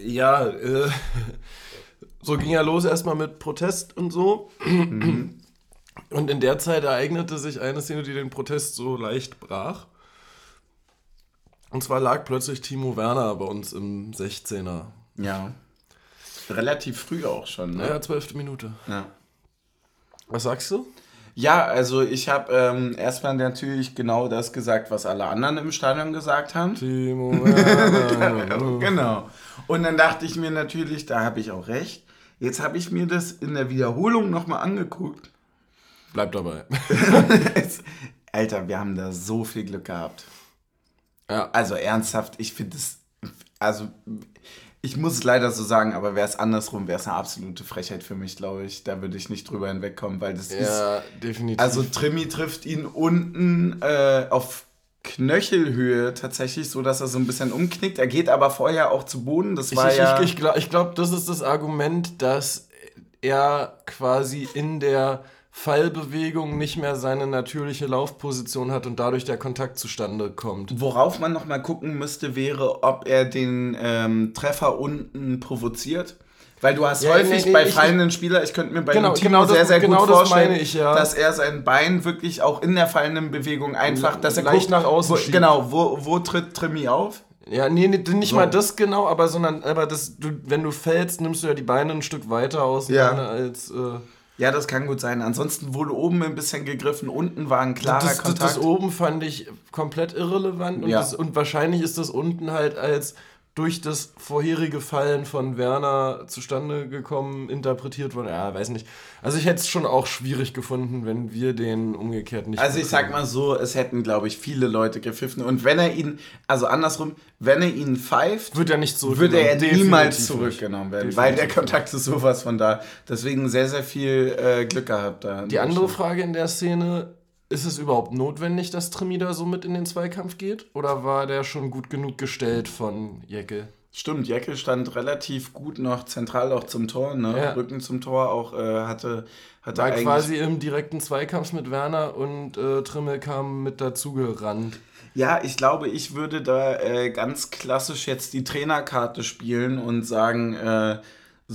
ja, äh, so ging ja los erstmal mit Protest und so. Und in der Zeit ereignete sich eine Szene, die den Protest so leicht brach. Und zwar lag plötzlich Timo Werner bei uns im 16er. Ja. Relativ früh auch schon, ne? Naja, zwölfte Minute. ja. Was sagst du? Ja, also ich habe ähm, erstmal natürlich genau das gesagt, was alle anderen im Stadion gesagt haben. Timo Werner. Genau. Und dann dachte ich mir natürlich, da habe ich auch recht. Jetzt habe ich mir das in der Wiederholung nochmal angeguckt. Bleib dabei. Alter, wir haben da so viel Glück gehabt. Ja. Also ernsthaft, ich finde es, also ich muss es leider so sagen, aber wäre es andersrum, wäre es eine absolute Frechheit für mich, glaube ich. Da würde ich nicht drüber hinwegkommen, weil das ist... Ja, definitiv. Also Trimi trifft ihn unten äh, auf Knöchelhöhe tatsächlich, so dass er so ein bisschen umknickt. Er geht aber vorher auch zu Boden. Das war ich, ja. ich, ich glaube, ich glaub, das ist das Argument, dass er quasi in der Fallbewegung nicht mehr seine natürliche Laufposition hat und dadurch der Kontakt zustande kommt. Worauf man noch mal gucken müsste, wäre, ob er den ähm, Treffer unten provoziert. Weil du hast Ja, häufig nee, nee, bei ich- fallenden Spielern, ich könnte mir bei Genau, genau das- sehr, sehr genau gut das vorstellen, meine ich, ja. dass er sein Bein wirklich auch in der fallenden Bewegung einfach, dass er Leicht guckt, nach außen wo, schiebt. Genau, wo, wo tritt Trimi auf? Ja, nee, nee nicht So. mal das genau, aber sondern, aber das, du, wenn du fällst, nimmst du ja die Beine ein Stück weiter auseinander als. Äh, Ja, das kann gut sein. Ansonsten wurde oben ein bisschen gegriffen, unten war ein klarer das, das, Kontakt. das oben fand ich komplett irrelevant und, Ja. das, und wahrscheinlich ist das unten halt als durch das vorherige Fallen von Werner zustande gekommen, interpretiert worden. Ja, weiß nicht. Also ich hätte es schon auch schwierig gefunden, wenn wir den umgekehrt nicht. Also ich sag mal so, es hätten, glaube ich, viele Leute gepfiffen. Und wenn er ihn, also andersrum, wenn er ihn pfeift, Wird er nicht zurück. würde er Definitiv niemals zurückgenommen werden, Definitiv weil der. Kontakt ist sowas von da. Deswegen sehr, sehr viel äh, Glück gehabt da. Die andere Frage in der Szene, ist es überhaupt notwendig, dass Trimi da so mit in den Zweikampf geht? Oder war der schon gut genug gestellt von Jecke? Stimmt, Jeckel stand relativ gut noch zentral auch zum Tor, ne? Ja. Rücken zum Tor auch äh, hatte, hatte War quasi im direkten Zweikampf mit Werner und äh, Trimmel kam mit dazugerannt. Ja, ich glaube, ich würde da äh, ganz klassisch jetzt die Trainerkarte spielen und sagen, äh,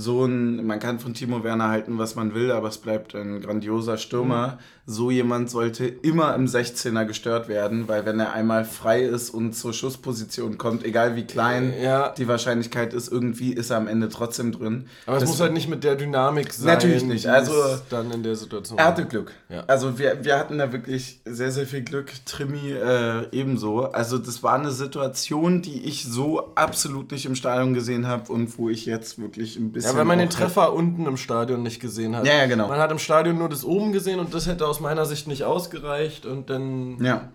so ein, man kann von Timo Werner halten, was man will, aber es bleibt ein grandioser Stürmer. So jemand sollte immer im 16er gestört werden, weil wenn er einmal frei ist und zur Schussposition kommt, egal wie klein Ja. die Wahrscheinlichkeit ist, irgendwie ist er am Ende trotzdem drin. Aber es Das- muss halt nicht mit der Dynamik sein. Natürlich nicht, also- dann in der Situation. Er hatte Glück. Ja. Also wir, wir hatten da wirklich sehr, sehr viel Glück. Trimi äh, ebenso. Also das war eine Situation, die ich so absolut nicht im Stadion gesehen habe und wo ich jetzt wirklich ein bisschen... Ja, weil man den Treffer unten im Stadion nicht gesehen hat. Ja, ja, genau. Man hat im Stadion nur das oben gesehen und das hätte aus meiner Sicht nicht ausgereicht. Und dann. Ja.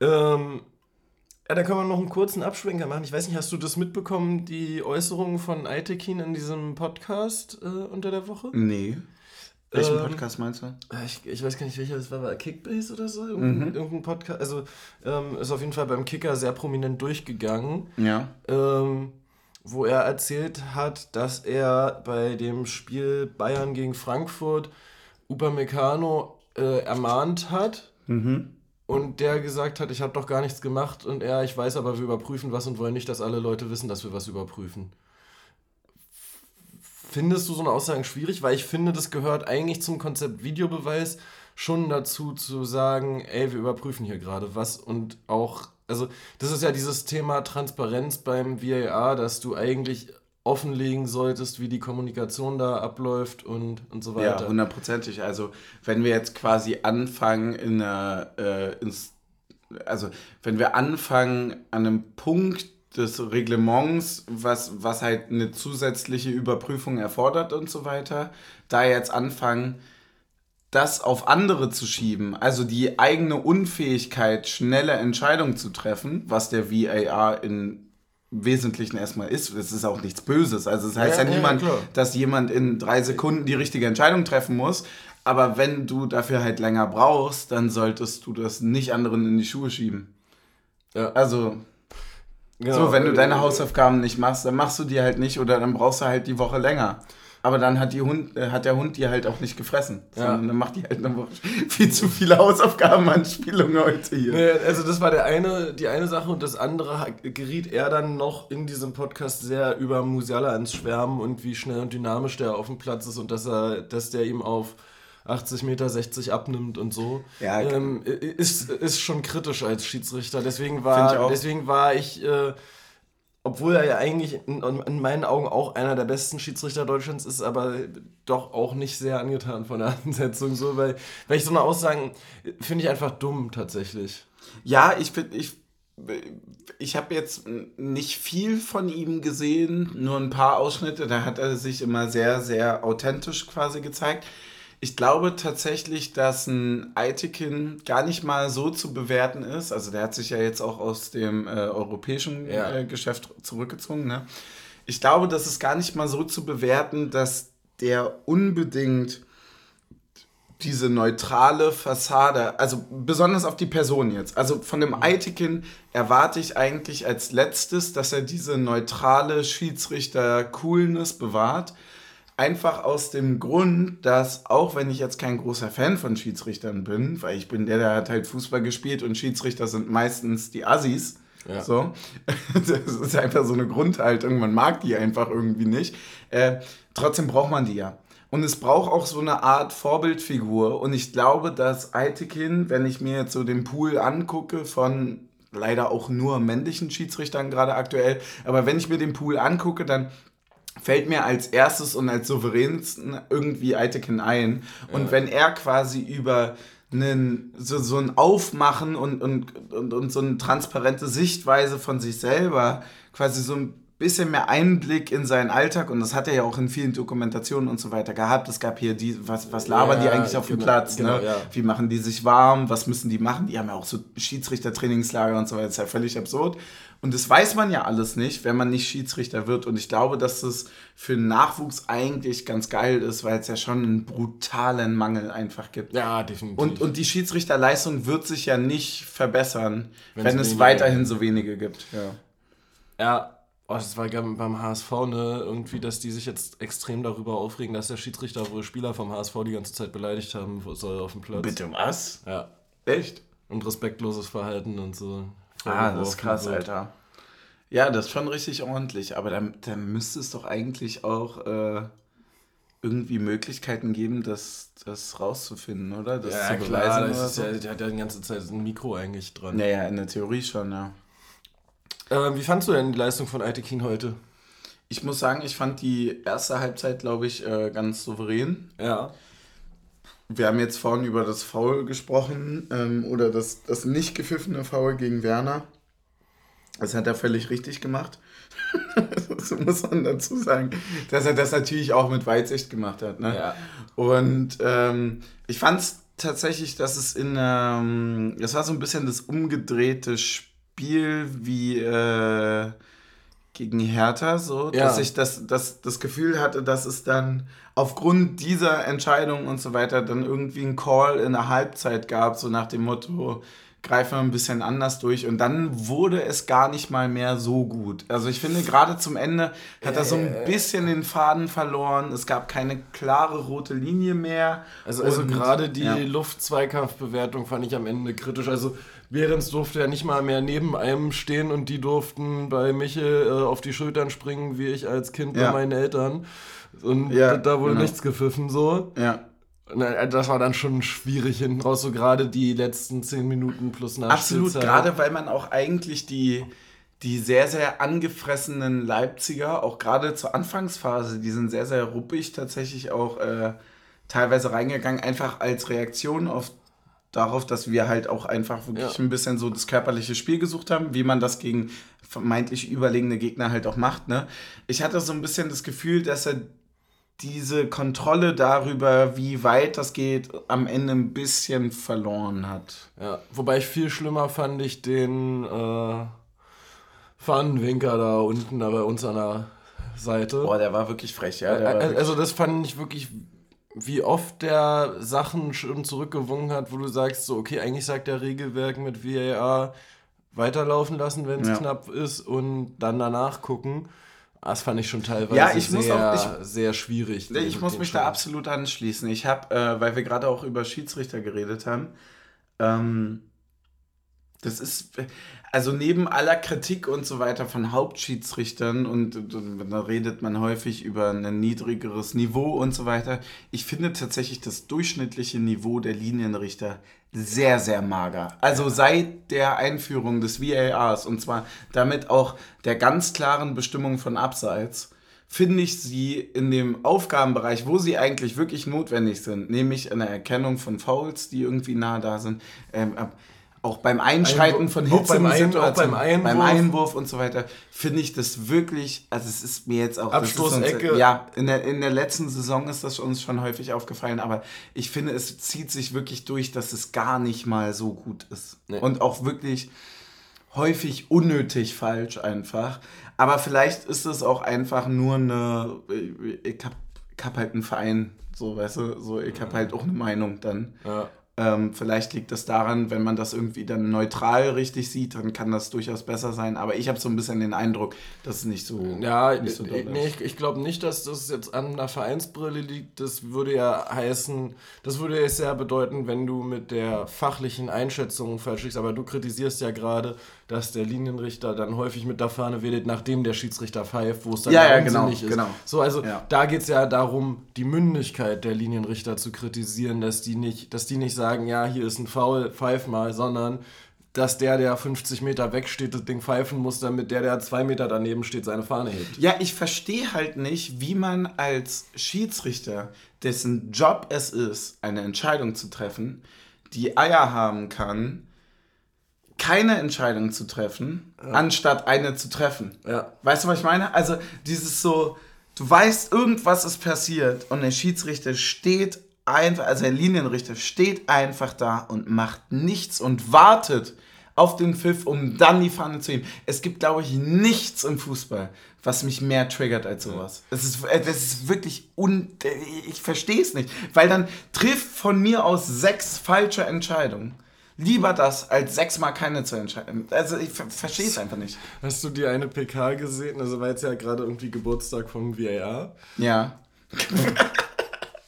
Ähm, ja, da können wir noch einen kurzen Abschwenker machen. Ich weiß nicht, hast du das mitbekommen, die Äußerungen von Aitekin in diesem Podcast äh, unter der Woche? Nee. Welchen Ähm, Podcast meinst du? Äh, Ich, ich weiß gar nicht, welcher das war, war Kickbase oder so? Mhm. Irgendein, irgendein Podcast. Also ähm, ist auf jeden Fall beim Kicker sehr prominent durchgegangen. Ja. ähm, wo er erzählt hat, dass er bei dem Spiel Bayern gegen Frankfurt Upamecano äh, ermahnt hat Mhm. und der gesagt hat, ich habe doch gar nichts gemacht und er, ich weiß aber, wir überprüfen was und wollen nicht, dass alle Leute wissen, dass wir was überprüfen. Findest du so eine Aussage schwierig? Weil ich finde, das gehört eigentlich zum Konzept Videobeweis schon dazu zu sagen, ey, wir überprüfen hier gerade was und auch, also das ist ja dieses Thema Transparenz beim VAR, dass du eigentlich offenlegen solltest, wie die Kommunikation da abläuft und, und so Ja, weiter. hundertprozentig. Also wenn wir jetzt quasi anfangen in einer, äh, ins, also wenn wir anfangen an einem Punkt des Reglements, was, was halt eine zusätzliche Überprüfung erfordert und so weiter, da jetzt anfangen, das auf andere zu schieben, also die eigene Unfähigkeit, schnelle Entscheidungen zu treffen, was der VAR in Wesentlichen erstmal ist. Es ist auch nichts Böses. Also es heißt Ja, ja, ja, niemand, klar. dass jemand in drei Sekunden die richtige Entscheidung treffen muss. Aber wenn du dafür halt länger brauchst, dann solltest du das nicht anderen in die Schuhe schieben. Ja. Also, Genau. so, wenn du deine Hausaufgaben nicht machst, dann machst du die halt nicht oder dann brauchst du halt die Woche länger. Aber dann hat, die Hund, äh, hat der Hund die halt auch nicht gefressen. Ja. Sondern dann macht die halt eine Woche viel zu viele Hausaufgabenanspielungen heute hier. Nee, also das war der eine, die eine Sache und das andere geriet er dann noch in diesem Podcast sehr über Musiala ins Schwärmen und wie schnell und dynamisch der auf dem Platz ist und dass er, dass der ihm auf 80 Meter 60 abnimmt und so. Ja, ähm, ist, ist schon kritisch als Schiedsrichter. Deswegen war, deswegen war ich, äh, obwohl er ja eigentlich in, in meinen Augen auch einer der besten Schiedsrichter Deutschlands ist, aber doch auch nicht sehr angetan von der Ansetzung, so, weil, weil ich so eine Aussagen finde ich einfach dumm tatsächlich. Ja, ich finde, ich, ich habe jetzt nicht viel von ihm gesehen, nur ein paar Ausschnitte. Da hat er sich immer sehr, sehr authentisch quasi gezeigt. Ich glaube tatsächlich, dass ein Aitekin gar nicht mal so zu bewerten ist. Also der hat sich ja jetzt auch aus dem äh, europäischen Ja. äh, Geschäft zurückgezogen. Ne? Ich glaube, das ist gar nicht mal so zu bewerten, dass der unbedingt diese neutrale Fassade, also besonders auf die Person jetzt. Also von dem Aitekin erwarte ich eigentlich als letztes, dass er diese neutrale Schiedsrichter-Coolness bewahrt. Einfach aus dem Grund, dass auch wenn ich jetzt kein großer Fan von Schiedsrichtern bin, weil ich bin der, der hat halt Fußball gespielt und Schiedsrichter sind meistens die Assis. Ja. So. Das ist einfach so eine Grundhaltung, man mag die einfach irgendwie nicht. Äh, trotzdem braucht man die ja. Und es braucht auch so eine Art Vorbildfigur. Und ich glaube, dass Aitekin, wenn ich mir jetzt so den Pool angucke von leider auch nur männlichen Schiedsrichtern gerade aktuell, aber wenn ich mir den Pool angucke, dann fällt mir als erstes und als souveränsten irgendwie Aitekin ein. Und wenn er quasi über einen, so, so ein Aufmachen und, und, und, und so eine transparente Sichtweise von sich selber, quasi so ein bisschen mehr Einblick in seinen Alltag und das hat er ja auch in vielen Dokumentationen und so weiter gehabt. Es gab hier die, was, was labern die Ja, eigentlich auf dem genau, Platz? genau, ne? ja. Wie machen die sich warm? Was müssen die machen? Die haben ja auch so Schiedsrichter-Trainingslager und so weiter. Das ist ja völlig absurd. Und das weiß man ja alles nicht, wenn man nicht Schiedsrichter wird. Und ich glaube, dass das für den Nachwuchs eigentlich ganz geil ist, weil es ja schon einen brutalen Mangel einfach gibt. Ja, definitiv. Und, und die Schiedsrichterleistung wird sich ja nicht verbessern, Wenn's wenn es weiterhin so wenige gibt. Ja. ja, Oh, das war beim HSV, ne, irgendwie, dass die sich jetzt extrem darüber aufregen, dass der Schiedsrichter wohl Spieler vom HSV die ganze Zeit beleidigt haben soll auf dem Platz. Bitte was? Ja. Echt? Und respektloses Verhalten und so. Ah, das ist krass. Alter. Ja, das ist schon richtig ordentlich, aber dann, dann müsste es doch eigentlich auch äh, irgendwie Möglichkeiten geben, das, das rauszufinden, oder? Das ja, klar, das ist ja, der hat ja die ganze Zeit ein Mikro eigentlich dran. Naja, in der Theorie schon, ja. Äh, wie fandst du denn die Leistung von Aitekin heute? Ich muss sagen, ich fand die erste Halbzeit, glaube ich, äh, ganz souverän. Ja. Wir haben jetzt vorhin über das Foul gesprochen ähm, oder das, das nicht gepfiffene Foul gegen Werner. Das hat er völlig richtig gemacht. so muss man dazu sagen, dass er das natürlich auch mit Weitsicht gemacht hat. Ne? Ja. Und ähm, ich fand es tatsächlich, dass es in, ähm, das war so ein bisschen das umgedrehte Spiel wie äh, gegen Hertha, so, ja. dass ich das, das, das Gefühl hatte, dass es dann aufgrund dieser Entscheidung und so weiter dann irgendwie ein Call in der Halbzeit gab, so nach dem Motto, greifen wir ein bisschen anders durch und dann wurde es gar nicht mal mehr so gut. Also ich finde, gerade zum Ende hat er so ein äh. bisschen den Faden verloren. Es gab keine klare rote Linie mehr. Also, also gerade die ja. Luft-Zweikampfbewertung fand ich am Ende kritisch. Also Behrens durfte ja nicht mal mehr neben einem stehen und die durften bei Michel äh, auf die Schultern springen, wie ich als Kind ja. bei meinen Eltern. Und ja, da wurde genau. nichts gepfiffen so. Ja. Das war dann schon schwierig hinten raus, so gerade die letzten zehn Minuten plus Nachspielzeit. Absolut, gerade weil man auch eigentlich die, die sehr, sehr angefressenen Leipziger, auch gerade zur Anfangsphase, die sind sehr, sehr ruppig tatsächlich auch äh, teilweise reingegangen, einfach als Reaktion auf darauf, dass wir halt auch einfach wirklich ja. ein bisschen so das körperliche Spiel gesucht haben, wie man das gegen vermeintlich überlegene Gegner halt auch macht. Ne? Ich hatte so ein bisschen das Gefühl, dass er diese Kontrolle darüber, wie weit das geht, am Ende ein bisschen verloren hat. Ja, wobei ich viel schlimmer fand ich den äh, Fahnenwinker da unten da bei uns an der Seite. Boah, der war wirklich frech, ja. also wirklich das fand ich wirklich, wie oft der Sachen schon zurückgewungen hat, wo du sagst, so, okay, eigentlich sagt der Regelwerk mit VAR weiterlaufen lassen, wenn es ja. knapp ist und dann danach gucken. Das fand ich schon teilweise ja, ich sehr, auch, ich, sehr schwierig. Ich muss mich da absolut anschließen. Ich habe, äh, weil wir gerade auch über Schiedsrichter geredet haben, ähm, das ist, also neben aller Kritik und so weiter von Hauptschiedsrichtern und, und, da redet man häufig über ein niedrigeres Niveau und so weiter. Ich finde tatsächlich das durchschnittliche Niveau der Linienrichter sehr, sehr mager. Also seit der Einführung des VARs und zwar damit auch der ganz klaren Bestimmung von Abseits, finde ich sie in dem Aufgabenbereich, wo sie eigentlich wirklich notwendig sind, nämlich in der Erkennung von Fouls, die irgendwie nah da sind, ähm, auch beim Einschreiten Einwurf, von Hitzesituationen, beim, beim, Einwurf. beim Einwurf und so weiter, finde ich das wirklich, also es ist mir jetzt auch... Abstoßecke. Ja, in der, in der letzten Saison ist das uns schon häufig aufgefallen, aber ich finde, es zieht sich wirklich durch, dass es gar nicht mal so gut ist. Nee. Und auch wirklich häufig unnötig falsch einfach. Aber vielleicht ist es auch einfach nur eine... Ich habe hab halt einen Verein, so, weißt du, so, ich habe halt auch eine Meinung dann. Ja. Ähm, vielleicht liegt das daran, wenn man das irgendwie dann neutral richtig sieht, dann kann das durchaus besser sein. Aber ich habe so ein bisschen den Eindruck, dass es nicht so. Ja, nicht so nee, ich, ich glaube nicht, dass das jetzt an einer Vereinsbrille liegt. Das würde ja heißen, das würde ja bedeuten, wenn du mit der fachlichen Einschätzung falsch liegst. Aber du kritisierst ja gerade, dass der Linienrichter dann häufig mit der Fahne wedelt, nachdem der Schiedsrichter pfeift, wo es dann ja, ja, genau, ist. Genau. So, also ja. da geht es ja darum, die Mündigkeit der Linienrichter zu kritisieren, dass die nicht, dass die nicht sagen, ja, hier ist ein Foul, pfeif mal, sondern dass der, der 50 Meter wegsteht, das Ding pfeifen muss, damit der, der zwei Meter daneben steht, seine Fahne hebt. Ja, ich verstehe halt nicht, wie man als Schiedsrichter, dessen Job es ist, eine Entscheidung zu treffen, die Eier haben kann, keine Entscheidung zu treffen, ja. anstatt eine zu treffen. Ja. Weißt du, was ich meine? Also dieses so, du weißt, irgendwas ist passiert und der Schiedsrichter steht einfach, also der Linienrichter steht einfach da und macht nichts und wartet auf den Pfiff, um dann die Fahne zu heben. Es gibt, glaube ich, nichts im Fußball, was mich mehr triggert als sowas. Es ist, es ist wirklich un... Ich verstehe es nicht. Weil dann trifft von mir aus sechs falsche Entscheidungen Lieber das, als sechsmal keine zu entscheiden. Also ich ver verstehe es einfach nicht. Hast du die eine PK gesehen? Also war jetzt ja gerade irgendwie Geburtstag vom VAR. Ja.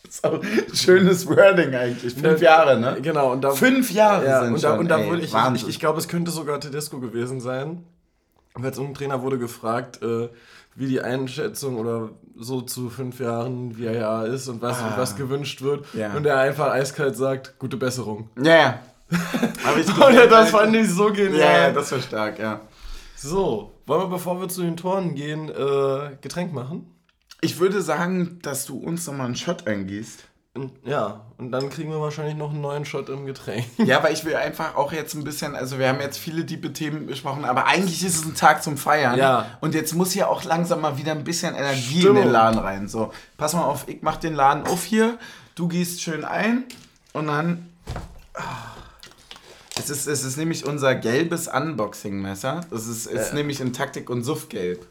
so, schönes Wording eigentlich. Fünf Jahre, ne? Genau. Und da, Fünf Jahre ja, sind und da, schon, und da ey, wurde ich, ich, ich glaube, es könnte sogar Tedesco gewesen sein. Weil ein Trainer wurde gefragt, äh, wie die Einschätzung oder so zu fünf Jahren VAR ist und was, und was gewünscht wird. Ah. Ja. Und er einfach eiskalt sagt, gute Besserung. Ja, ja. Aber ich Und das fand ich so genial. Ja, das war stark, ja. So, wollen wir, bevor wir zu den Toren gehen, äh, Getränk machen? Ich würde sagen, dass du uns nochmal einen Shot eingießt. Und, ja, und dann kriegen wir wahrscheinlich noch einen neuen Shot im Getränk. Ja, weil ich will einfach auch jetzt ein bisschen, also wir haben jetzt viele tiefe Themen besprochen, aber eigentlich ist es ein Tag zum Feiern. Ja. Und jetzt muss hier auch langsam mal wieder ein bisschen Energie Stimmung. in den Laden rein. So, pass mal auf, ich mach den Laden auf hier, du gießt schön ein und dann. Ah. Es ist, es ist nämlich unser gelbes Unboxing-Messer. Das ist, ist Äh. nämlich in Taktik und Suffgelb.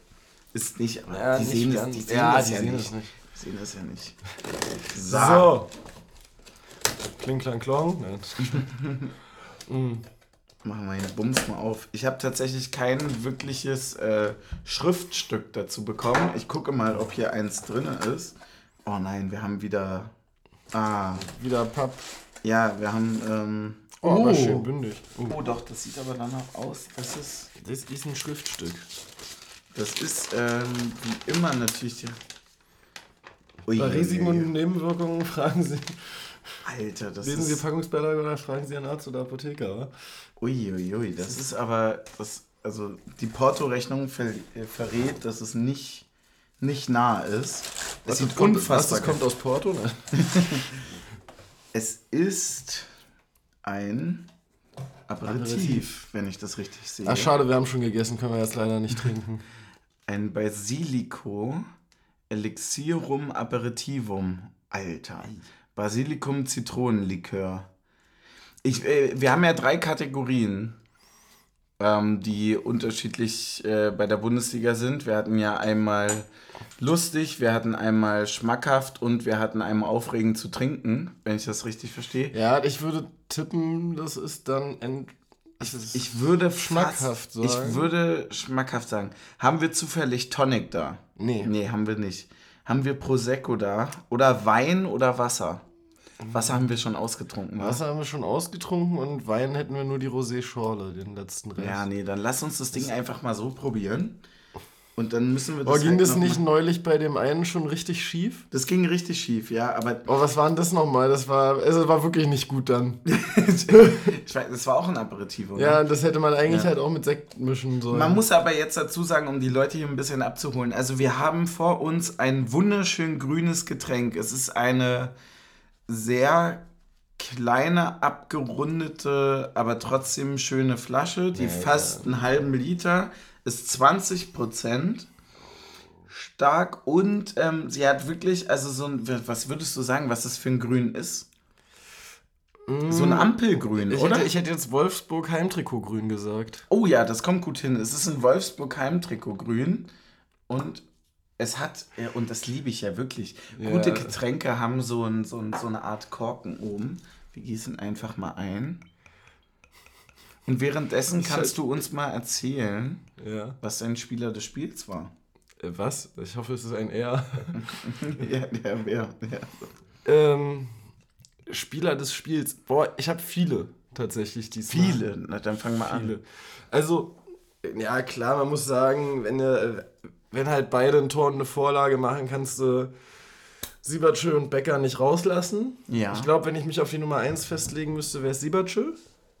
Ist nicht, aber Ja, die, nicht sehen ganz. die sehen Ja, das die ja sehen nicht. es nicht. Die sehen das ja nicht. So. Kling, klang, klong. Nein. Machen wir den Bums mal auf. Ich habe tatsächlich kein wirkliches äh, Schriftstück dazu bekommen. Ich gucke mal, ob hier eins drin ist. Oh nein, wir haben wieder. Ah, Wieder Papp. ja, wir haben. Ähm, Oh, aber schön bündig. Oh. Oh, doch, das sieht aber danach aus. Das ist. Das ist ein Schriftstück. Das ist ähm, wie immer natürlich. Die Ui, Bei Risiken ui, ui. und Nebenwirkungen fragen Sie, Alter, das lesen Sie ist. Packungsbeilage oder fragen Sie Ihren Arzt oder Apotheker. Oder? Uiuiui, ui, das ist aber. Das, also die Porto-Rechnung ver äh, verrät, dass es nicht, nicht nah ist. Es sieht kommt, was, unfassbar das kommt aus Porto? Ne? Es ist ein Aperitif, Aperitif. wenn ich das richtig sehe. Ach, schade, wir haben schon gegessen, können wir jetzt leider nicht trinken. Ein Basilico Elixirum Aperitivum. Alter. Basilikum Zitronenlikör. Ich, äh, wir haben ja drei Kategorien, ähm, die unterschiedlich äh, bei der Bundesliga sind. Wir hatten ja einmal lustig, wir hatten einmal schmackhaft und wir hatten einmal aufregend zu trinken, wenn ich das richtig verstehe. Ja, ich würde tippen, das ist dann ent ist Ich würde Schmackhaft fast, Ich sagen. würde schmackhaft sagen. Haben wir zufällig Tonic da? Nee. Nee, haben wir nicht. Haben wir Prosecco da? Oder Wein oder Wasser? Wasser haben wir schon ausgetrunken, was? Wasser haben wir schon ausgetrunken und Wein hätten wir nur die Rosé-Schorle, den letzten Rest. Ja, nee, dann lass uns das Ding einfach mal so probieren. Und dann müssen wir das. Aber ging halt das nicht Mal, neulich bei dem einen schon richtig schief? das ging richtig schief, ja, aber Oh, was war denn das nochmal? Das war, also, das war wirklich nicht gut dann. ich weiß, das war auch ein Aperitif, oder? Ja, das hätte man eigentlich Ja. halt auch mit Sekt mischen sollen. Man muss aber jetzt dazu sagen, um die Leute hier ein bisschen abzuholen. Also wir haben vor uns ein wunderschön grünes Getränk. Es ist eine sehr kleine, abgerundete, aber trotzdem schöne Flasche, die fast einen halben Liter ist 20 Prozent stark und ähm, sie hat wirklich, also so ein, was würdest du sagen, was das für ein Grün ist? So ein Ampelgrün, Mm. ich, oder? hätte, ich hätte jetzt Wolfsburg Heimtrikotgrün gesagt. Oh ja, das kommt gut hin. Es ist ein Wolfsburg Heimtrikot grün und es hat, ja, und das liebe ich ja wirklich, Ja. gute Getränke haben so, ein, so, ein, so eine Art Korken oben. Wir gießen einfach mal ein. Und währenddessen kannst du uns mal erzählen, Ja. was dein Spieler des Spiels war. Äh, was? Ich hoffe, es ist ein R. ja, der. Ja. ähm, Spieler des Spiels. Boah, ich habe viele tatsächlich diesmal. Viele. Na, dann fangen wir an. Viele. Also, ja klar, man muss sagen, wenn, äh, wenn halt beide ein Tor und eine Vorlage machen, kannst du Siebertschö und Becker nicht rauslassen. Ja. Ich glaube, wenn ich mich auf die Nummer 1 festlegen müsste, wäre es Siebertschö.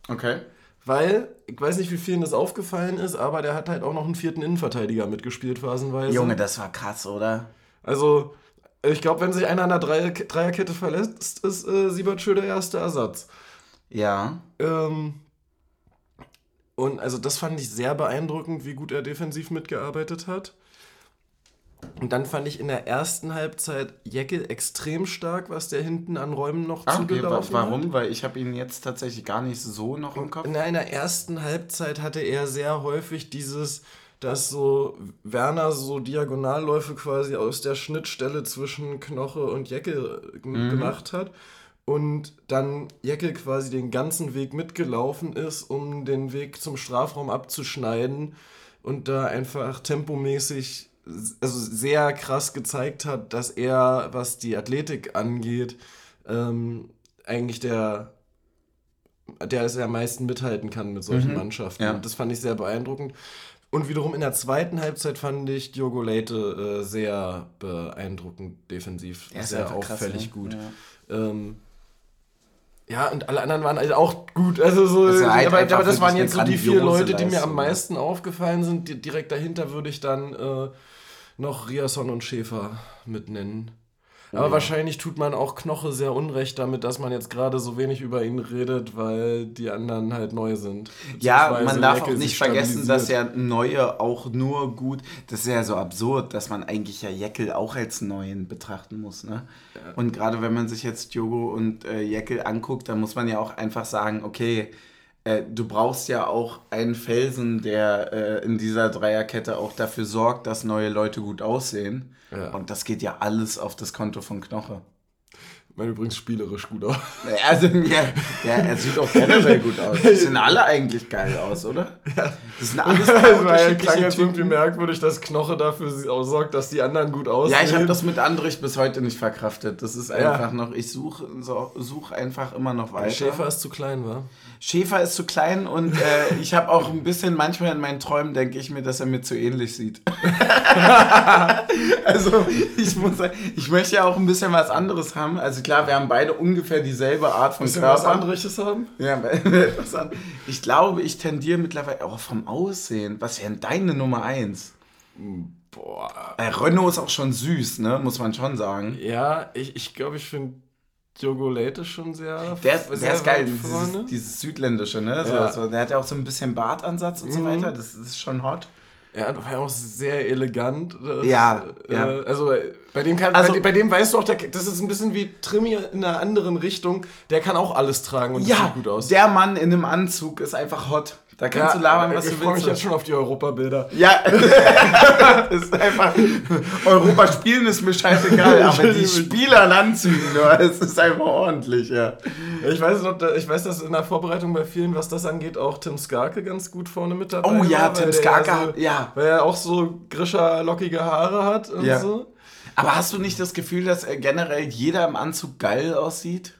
Okay. Weil, ich weiß nicht, wie vielen das aufgefallen ist, aber der hat halt auch noch einen vierten Innenverteidiger mitgespielt, phasenweise. Junge, das war krass, oder? Also, ich glaube, wenn sich einer an der Dreier Dreierkette verlässt, ist äh, Siebertschö der erste Ersatz. Ja. Ähm, und also das fand ich sehr beeindruckend, wie gut er defensiv mitgearbeitet hat. Und dann fand ich in der ersten Halbzeit Jeckel extrem stark, was der hinten an Räumen noch Ah, okay. Zugelaufen warum? hat. Weil ich habe ihn jetzt tatsächlich gar nicht so noch im Kopf. In der, in der ersten Halbzeit hatte er sehr häufig dieses, dass so Werner so Diagonalläufe quasi aus der Schnittstelle zwischen Knoche und Jeckel g- Mhm. gemacht hat. und dann Jeckel quasi den ganzen Weg mitgelaufen ist, um den Weg zum Strafraum abzuschneiden und da einfach tempomäßig also sehr krass gezeigt hat, dass er, was die Athletik angeht, ähm, eigentlich der, der es am meisten mithalten kann mit solchen Mhm. Mannschaften. Ja. Und das fand ich sehr beeindruckend. Und wiederum in der zweiten Halbzeit fand ich Diogo Leite äh, sehr beeindruckend defensiv. Er ist sehr einfach krass, auffällig ne? gut. Ja. Ähm, ja, und alle anderen waren halt auch gut. Also so, war halt aber, aber das waren jetzt so die vier Leute, die mir am meisten aufgefallen sind. Di- Direkt dahinter würde ich dann äh, noch Riasson und Schäfer mit nennen. Aber ja. wahrscheinlich tut man auch Knoche sehr unrecht damit, dass man jetzt gerade so wenig über ihn redet, weil die anderen halt neu sind. Ja, man darf Leckel auch nicht vergessen, dass ja Neue auch nur gut. Das ist ja so absurd, dass man eigentlich ja Jeckel auch als Neuen betrachten muss. Ne? Und gerade wenn man sich jetzt Diogo und äh, Jeckel anguckt, dann muss man ja auch einfach sagen, okay, äh, du brauchst ja auch einen Felsen, der äh, in dieser Dreierkette auch dafür sorgt, dass neue Leute gut aussehen. Ja. Und das geht ja alles auf das Konto von Knoche. Man übrigens spielerisch gut aus. Also, ja, ja, er sieht auch generell gut aus. Die sehen alle eigentlich geil aus, oder? Ja. Das sind alles Das war ja, klang jetzt irgendwie merkwürdig, dass Knoche dafür sorgt, dass die anderen gut aussehen. Ja, ich habe das mit Andrich bis heute nicht verkraftet. Das ist Ja. einfach noch, ich suche such einfach immer noch weiter. Schäfer ist zu klein, war. Schäfer ist zu klein und äh, ich habe auch ein bisschen, manchmal in meinen Träumen denke ich mir, dass er mir zu ähnlich sieht. also ich muss sagen, ich möchte ja auch ein bisschen was anderes haben. Also klar, wir haben beide ungefähr dieselbe Art von Körper. Anderes haben? Ja, etwas an. Ich glaube, ich tendiere mittlerweile auch vom Aussehen. Was wäre denn deine Nummer eins? Boah. Äh, Renault ist auch schon süß, ne? Muss man schon sagen. Ja, ich ich, glaube, ich finde Diogo Leite schon sehr. Der, sehr der ist geil, dieses, dieses südländische, ne? So, Ja. so, der hat ja auch so ein bisschen Bartansatz und so Mhm. weiter. Das ist schon hot. Er war auch sehr elegant. Das, Ja, äh, ja. Also bei dem, kann, Also- bei, bei dem weißt du auch, der, das ist ein bisschen wie Trimi in einer anderen Richtung. Der kann auch alles tragen und das Ja, sieht gut aus. der Mann in einem Anzug ist einfach hot. Da kannst du labern, was ich du freue mich willst. jetzt schon auf die Europabilder. Ja, das ist einfach. Europa spielen ist mir scheißegal, aber die Spieler in Anzügen, es ist einfach ordentlich, ja. Ich weiß, noch, ich weiß, dass in der Vorbereitung bei vielen, was das angeht, auch Tim Skarke ganz gut vorne mit dabei Oh ja, war, Tim Skarke, so, ja. Weil er auch so grischer, lockige Haare hat und Ja. so. Aber hast du nicht das Gefühl, dass generell jeder im Anzug geil aussieht?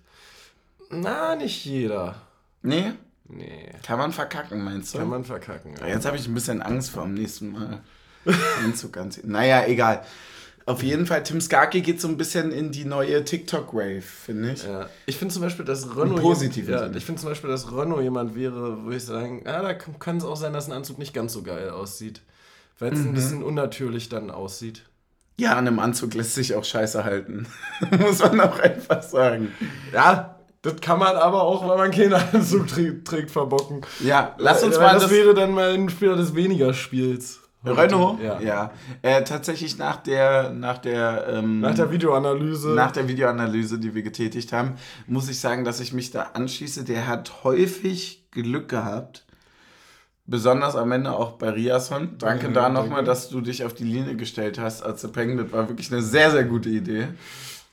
Na, nicht jeder. Nee? Nee, Kann man verkacken, meinst du? kann man verkacken. Ja. Jetzt habe ich ein bisschen Angst vor dem nächsten Mal. Anzug anziehen. Naja, egal. Auf jeden Fall, Tim Skarke geht so ein bisschen in die neue TikTok-Wave, finde ich. Ja. Ich finde zum Beispiel, dass Renault. ja, ich finde zum Beispiel, dass Renault jemand wäre, wo ich sagen, ah, da kann kann es auch sein, dass ein Anzug nicht ganz so geil aussieht. Weil es Mhm. ein bisschen unnatürlich dann aussieht. Ja, an einem Anzug lässt sich auch scheiße halten. Muss man auch einfach sagen. Ja, das kann man aber auch, weil man keinen Anzug trägt, verbocken. Ja, lass uns Weil mal das, das. wäre dann mal ein Spieler des weniger Spiels. Renault? Ja. ja. Äh, tatsächlich nach der, nach der, ähm, Nach der Videoanalyse. nach der Videoanalyse, die wir getätigt haben, muss ich sagen, dass ich mich da anschließe. Der hat häufig Glück gehabt. Besonders am Ende auch bei Riasson. Danke Ja, da nochmal, dass du dich auf die Linie gestellt hast als Peng. Das war wirklich eine sehr, sehr gute Idee.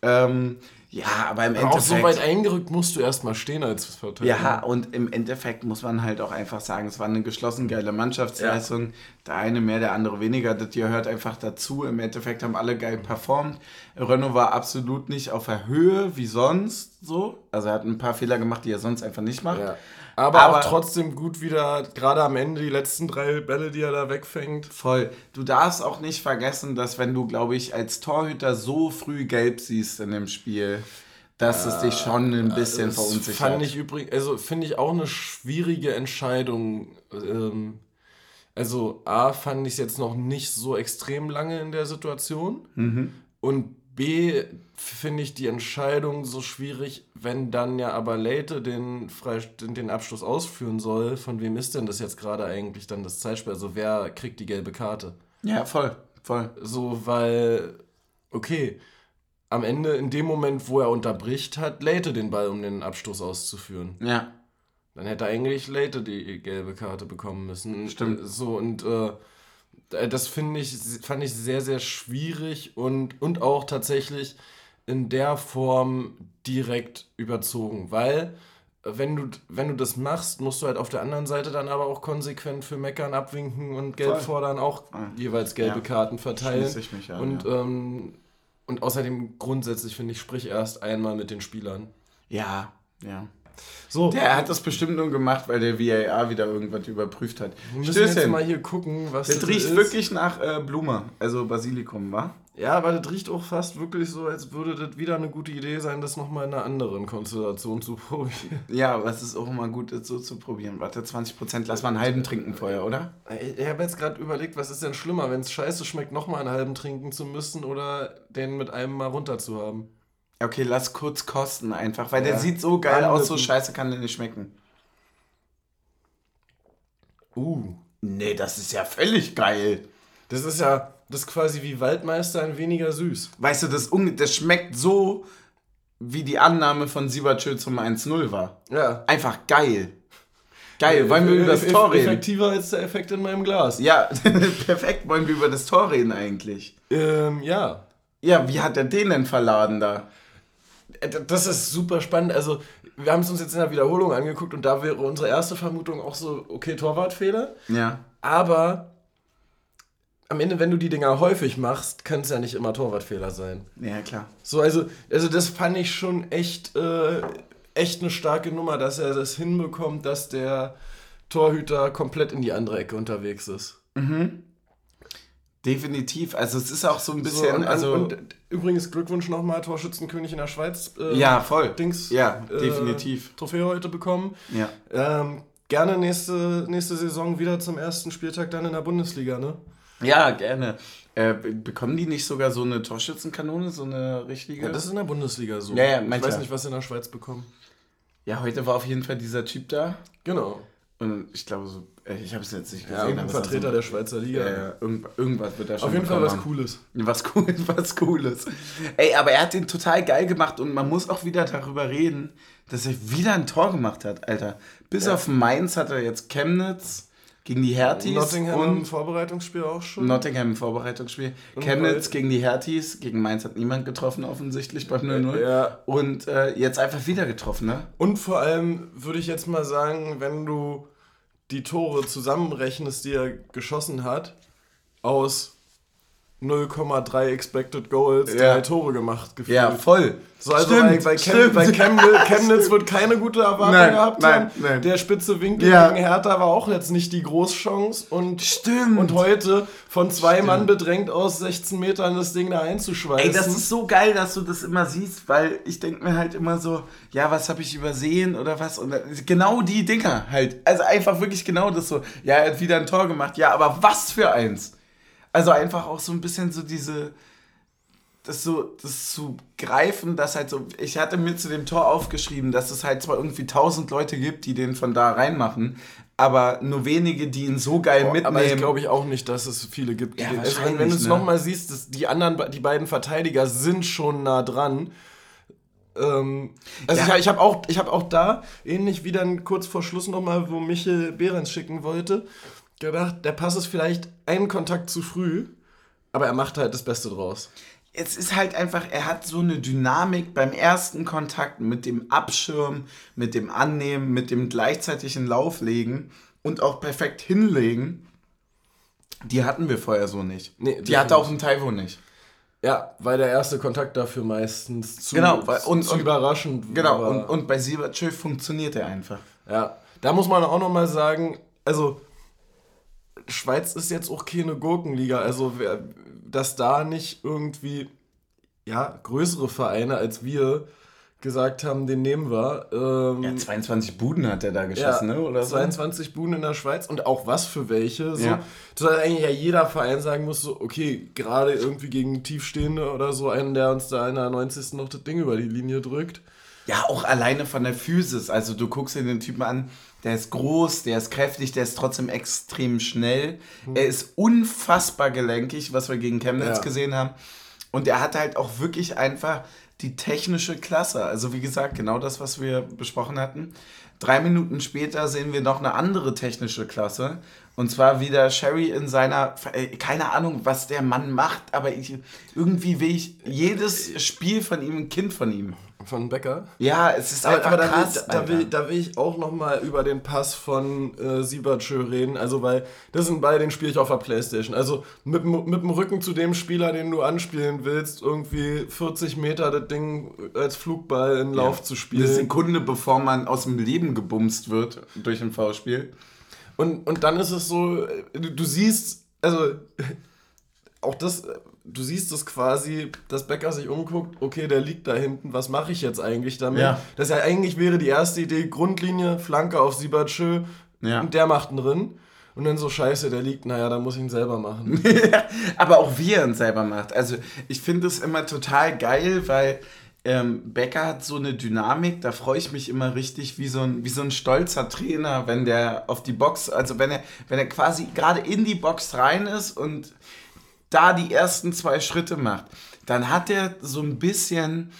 Ähm, ja, aber im aber auch Endeffekt. so weit eingerückt musst du erstmal stehen als Verteidiger. Ja, und im Endeffekt muss man halt auch einfach sagen, es war eine geschlossen geile Mannschaftsleistung. Der eine mehr, der andere weniger. Das gehört einfach dazu. Im Endeffekt haben alle geil performt. Renault war absolut nicht auf der Höhe wie sonst so. Also er hat ein paar Fehler gemacht, die er sonst einfach nicht macht. Ja. Aber, Aber- auch trotzdem gut wieder, gerade am Ende, die letzten drei Bälle, die er da wegfängt. Voll. Du darfst auch nicht vergessen, dass wenn du, glaube ich, als Torhüter so früh gelb siehst in dem Spiel, dass es dich schon ein bisschen Das verunsichert. fand ich übrigens, also finde ich auch eine schwierige Entscheidung. Ähm, also A, fand ich es jetzt noch nicht so extrem lange in der Situation. Mhm. Und B, finde ich die Entscheidung so schwierig, wenn dann ja aber Leite den, Freist- den, Abschluss ausführen soll. Von wem ist denn das jetzt gerade eigentlich dann das Zeitspiel? Also wer kriegt die gelbe Karte? ja, voll. Voll. So, weil, okay, am Ende, in dem Moment, wo er unterbricht, hat Leite den Ball, um den Abstoß auszuführen. Ja. Dann hätte eigentlich Leite die gelbe Karte bekommen müssen. Stimmt. So, und äh, das finde ich, fand ich sehr, sehr schwierig und, und auch tatsächlich in der Form direkt überzogen, weil wenn du, wenn du das machst, musst du halt auf der anderen Seite dann aber auch konsequent für Meckern abwinken und Geld Voll. fordern, auch ah. jeweils gelbe ja. Karten verteilen. Ich mich an, und, ja. ähm, und außerdem grundsätzlich finde ich, sprich erst einmal mit den Spielern. Ja, ja. So. Der hat das bestimmt nur gemacht, weil der VAR wieder irgendwas überprüft hat. Wir müssen Stößchen. jetzt mal hier gucken, was das, das riecht ist. wirklich nach äh, Blume, also Basilikum, wa? Ja, aber das riecht auch fast wirklich so, als würde das wieder eine gute Idee sein, das nochmal in einer anderen Konstellation zu probieren. Ja, aber es ist auch immer gut, das so zu probieren. Warte, 20% lass mal einen halben trinken vorher, oder? Ich, ich habe jetzt gerade überlegt, was ist denn schlimmer, wenn es scheiße schmeckt, nochmal einen halben trinken zu müssen oder den mit einem mal runter zu haben? Okay, lass kurz kosten einfach, weil ja. der sieht so geil aus, so scheiße kann der nicht schmecken. Uh. Nee, das ist ja völlig geil. Das ist ja, das ist quasi wie Waldmeister ein weniger süß. Weißt du, das, das schmeckt so, wie die Annahme von Siebertschö zum 1-0 war. Ja. Einfach geil. Geil, wollen wir über das Tor reden? Effektiver als der Effekt in meinem Glas. Ja, perfekt, wollen wir über das Tor reden eigentlich? Ähm, ja. Ja, wie hat er den denn verladen da? Äh, das ist super spannend. Also, wir haben es uns jetzt in der Wiederholung angeguckt und da wäre unsere erste Vermutung auch so, okay, Torwartfehler. Ja. Aber am Ende, wenn du die Dinger häufig machst, kann es ja nicht immer Torwartfehler sein. Ja, klar. So, also, also das fand ich schon echt, äh, echt eine starke Nummer, dass er das hinbekommt, dass der Torhüter komplett in die andere Ecke unterwegs ist. Mhm. Definitiv. Also es ist auch so ein bisschen. So, und, also und übrigens Glückwunsch nochmal, Torschützenkönig in der Schweiz. Äh, ja, voll. Dings. Ja, äh, definitiv. Äh, Trophäe heute bekommen. Ja. Ähm, gerne nächste, nächste Saison wieder zum ersten Spieltag dann in der Bundesliga, ne? Ja, gerne. Äh, bekommen die nicht sogar so eine Torschützenkanone, so eine richtige? Ja, das ist in der Bundesliga so. Ja, ja, ich weiß nicht, was sie in der Schweiz bekommen. Ja, heute war auf jeden Fall dieser Typ da. Genau. Und ich glaube so, ich habe es jetzt nicht gesehen. Ja, ein Vertreter so, der Schweizer Liga. Ja, ja, irgendwas wird da schon Auf jeden Fall was haben. Cooles. Was Cooles, was Cooles. Ey, aber er hat den total geil gemacht und man muss auch wieder darüber reden, dass er wieder ein Tor gemacht hat, Alter. Bis ja. auf Mainz hat er jetzt Chemnitz gegen die Herties. Nottingham und im Vorbereitungsspiel auch schon. Nottingham im Vorbereitungsspiel. Und Chemnitz gegen die Herties. Gegen Mainz hat niemand getroffen, offensichtlich beim 0-0. Ja. Und äh, jetzt einfach wieder getroffen, ne? Und vor allem würde ich jetzt mal sagen, wenn du die Tore zusammenrechnest, die er geschossen hat, aus 0,3 Expected Goals ja. drei Tore gemacht gefühlt. Ja, voll. So, also stimmt, bei, Chem, bei Chemnitz, Chemnitz wird keine gute Erwartung nein, gehabt nein, haben. Nein. Der spitze Winkel ja. gegen Hertha war auch jetzt nicht die Großchance. Und, stimmt. und heute von zwei stimmt. Mann bedrängt aus 16 Metern das Ding da einzuschweißen. Ey, das ist so geil, dass du das immer siehst, weil ich denke mir halt immer so, ja, was habe ich übersehen oder was? Und genau die Dinger halt. Also einfach wirklich genau das so. Ja, er hat wieder ein Tor gemacht. Ja, aber was für eins? Also einfach auch so ein bisschen so diese, das so, das zu greifen, dass halt so, ich hatte mir zu dem Tor aufgeschrieben, dass es halt zwar irgendwie tausend Leute gibt, die den von da reinmachen, aber nur wenige, die ihn so geil oh, mitnehmen. Aber ich glaube ich auch nicht, dass es viele gibt. Ja, also, wenn, wenn du es ne? nochmal siehst, dass die anderen, die beiden Verteidiger sind schon nah dran. Ähm, also ja. ich, ich habe auch, hab auch da, ähnlich wie dann kurz vor Schluss nochmal, wo Michel Behrens schicken wollte, gedacht, der Pass ist vielleicht einen Kontakt zu früh, aber er macht halt das Beste draus. Es ist halt einfach, er hat so eine Dynamik beim ersten Kontakt mit dem Abschirmen, mit dem Annehmen, mit dem gleichzeitigen Lauflegen und auch perfekt hinlegen. Die hatten wir vorher so nicht. Nee, die hatte auch ein Taiwo nicht. Ja, weil der erste Kontakt dafür meistens zu, genau, und, zu und, überraschend Genau, war. und, und bei Siebertschö funktioniert er einfach. Ja, da muss man auch nochmal sagen, also Schweiz ist jetzt auch keine Gurkenliga, also dass da nicht irgendwie ja, größere Vereine als wir gesagt haben, den nehmen wir. Ähm, ja, 22 Buden hat er da geschossen, ja, ne? Oder 22 so? Buden in der Schweiz und auch was für welche. So, ja. Dass eigentlich ja jeder Verein sagen muss, so, okay, gerade irgendwie gegen Tiefstehende oder so, einen, der uns da in der 90. noch das Ding über die Linie drückt. Ja, auch alleine von der Physis. Also du guckst dir den Typen an, der ist groß, der ist kräftig, der ist trotzdem extrem schnell. Mhm. Er ist unfassbar gelenkig, was wir gegen Chemnitz ja. gesehen haben. Und er hat halt auch wirklich einfach die technische Klasse. Also wie gesagt, genau das, was wir besprochen hatten. Drei Minuten später sehen wir noch eine andere technische Klasse. Und zwar wieder Sherry in seiner, äh, keine Ahnung, was der Mann macht, aber ich, irgendwie will ich jedes Spiel von ihm, ein Kind von ihm. Von Becker? Ja, es ist aber, einfach aber da krass. Will, da, will, da will ich auch nochmal über den Pass von äh, Siebertschö reden. Also, weil das sind beide, den spiele ich auf der Playstation. Also mit, mit dem Rücken zu dem Spieler, den du anspielen willst, irgendwie 40 Meter das Ding als Flugball in Lauf ja. zu spielen. Eine Sekunde, bevor man aus dem Leben gebumst wird durch ein V-Spiel. Und, und dann ist es so, äh, du, du siehst, also auch das du siehst es quasi, dass Becker sich umguckt, okay, der liegt da hinten, was mache ich jetzt eigentlich damit? Ja. Das ja eigentlich wäre die erste Idee, Grundlinie, Flanke auf Siebertschö ja. und der macht einen drin. Und dann so scheiße, der liegt, naja, dann muss ich ihn selber machen. Aber auch wie er ihn selber macht. Also ich finde es immer total geil, weil ähm, Becker hat so eine Dynamik, da freue ich mich immer richtig wie so, ein, wie so ein stolzer Trainer, wenn der auf die Box, also wenn er, wenn er quasi gerade in die Box rein ist und da die ersten zwei Schritte macht, dann hat er so ein bisschen,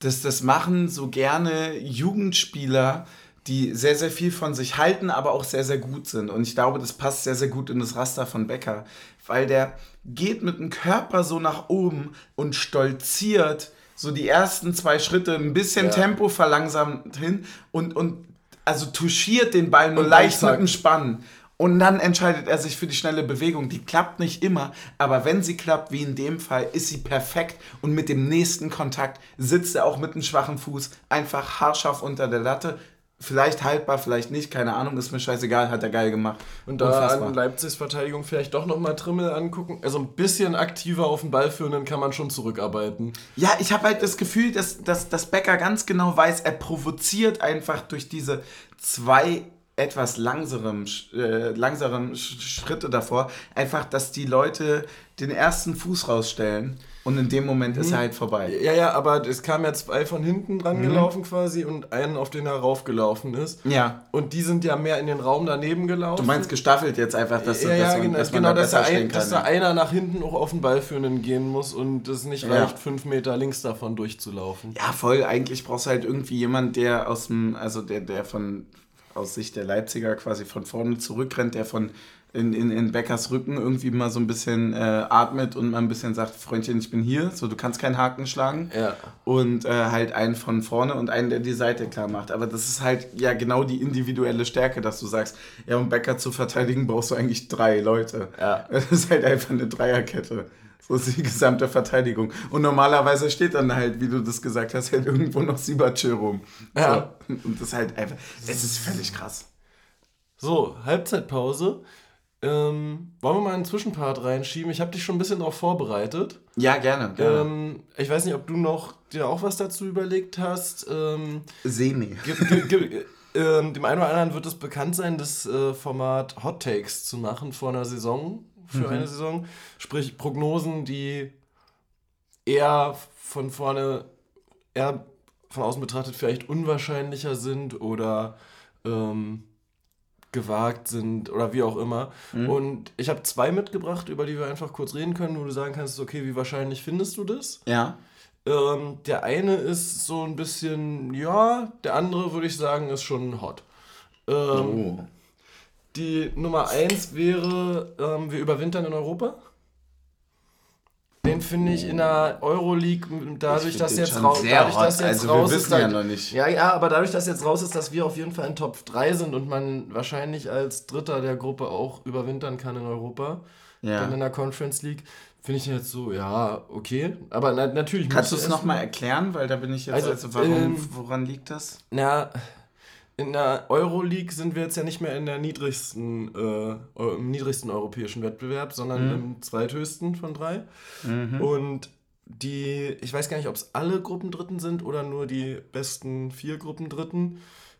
das, das machen so gerne Jugendspieler, die sehr, sehr viel von sich halten, aber auch sehr, sehr gut sind. Und ich glaube, das passt sehr, sehr gut in das Raster von Becker, weil der geht mit dem Körper so nach oben und stolziert so die ersten zwei Schritte ein bisschen ja. Tempo verlangsamt hin und, und also touchiert den Ball nur und leicht mit dem Spann. Und dann entscheidet er sich für die schnelle Bewegung. Die klappt nicht immer, aber wenn sie klappt, wie in dem Fall, ist sie perfekt. Und mit dem nächsten Kontakt sitzt er auch mit einem schwachen Fuß einfach haarscharf unter der Latte. Vielleicht haltbar, vielleicht nicht, keine Ahnung, ist mir scheißegal, hat er geil gemacht. Und da Unfassbar. an Leipzigs Verteidigung vielleicht doch nochmal Trimmel angucken. Also ein bisschen aktiver auf den Ball führen, dann kann man schon zurückarbeiten. Ja, ich habe halt das Gefühl, dass, dass, dass Becker ganz genau weiß, er provoziert einfach durch diese zwei etwas langsamen, äh, langsamen Schritte davor, einfach, dass die Leute den ersten Fuß rausstellen und in dem Moment mhm. ist er halt vorbei. Ja, ja, aber es kam ja zwei von hinten dran mhm. gelaufen quasi und einen, auf den er raufgelaufen ist. Ja. Und die sind ja mehr in den Raum daneben gelaufen. Du meinst gestaffelt jetzt einfach, dass, ja, du, ja, genau, dass, genau, da dass, ein, kann, dass da einer nach hinten auch auf den Ballführenden gehen muss und es nicht ja. reicht, fünf Meter links davon durchzulaufen. Ja, voll. Eigentlich brauchst du halt irgendwie jemand, der aus dem, also der, der von aus Sicht der Leipziger quasi von vorne zurückrennt, der von in, in, in Beckers Rücken irgendwie mal so ein bisschen äh, atmet und mal ein bisschen sagt, Freundchen, ich bin hier, so du kannst keinen Haken schlagen. Ja. Und äh, halt einen von vorne und einen, der die Seite klar macht. Aber das ist halt ja genau die individuelle Stärke, dass du sagst, ja, um Becker zu verteidigen, brauchst du eigentlich drei Leute. Ja. Das ist halt einfach eine Dreierkette. So ist die gesamte Verteidigung. Und normalerweise steht dann halt, wie du das gesagt hast, halt irgendwo noch Sibachö rum. Ja. So. Und das ist halt einfach, es ist völlig krass. So, Halbzeitpause. Ähm, wollen wir mal einen Zwischenpart reinschieben? Ich habe dich schon ein bisschen darauf vorbereitet. Ja, gerne. gerne. Ähm, ich weiß nicht, ob du noch dir auch was dazu überlegt hast. Ähm, Semi. ähm, dem einen oder anderen wird es bekannt sein, das äh, Format Hot Takes zu machen vor einer Saison für mhm. eine Saison. Sprich, Prognosen, die eher von vorne, eher von außen betrachtet vielleicht unwahrscheinlicher sind oder ähm, gewagt sind oder wie auch immer. Mhm. Und ich habe zwei mitgebracht, über die wir einfach kurz reden können, wo du sagen kannst, okay, wie wahrscheinlich findest du das? Ja. Ähm, der eine ist so ein bisschen, ja, der andere würde ich sagen, ist schon hot. Ähm, oh. Die Nummer 1 wäre, ähm, wir überwintern in Europa. Den finde ich in der Euroleague, dadurch, dass jetzt, raus, dadurch, dass jetzt also raus ist. Ja, noch nicht. ja, ja, aber dadurch, dass jetzt raus ist, dass wir auf jeden Fall in Top 3 sind und man wahrscheinlich als Dritter der Gruppe auch überwintern kann in Europa, ja. dann in der Conference League, finde ich jetzt so, ja, okay. Aber na, natürlich. Kannst du es nochmal erklären? Weil da bin ich jetzt, also, also warum, ähm, woran liegt das? Na, in der Euroleague sind wir jetzt ja nicht mehr in der niedrigsten, äh, im niedrigsten europäischen Wettbewerb, sondern mhm. im zweithöchsten von drei. Mhm. Und die, ich weiß gar nicht, ob es alle Gruppendritten sind oder nur die besten vier Gruppendritten,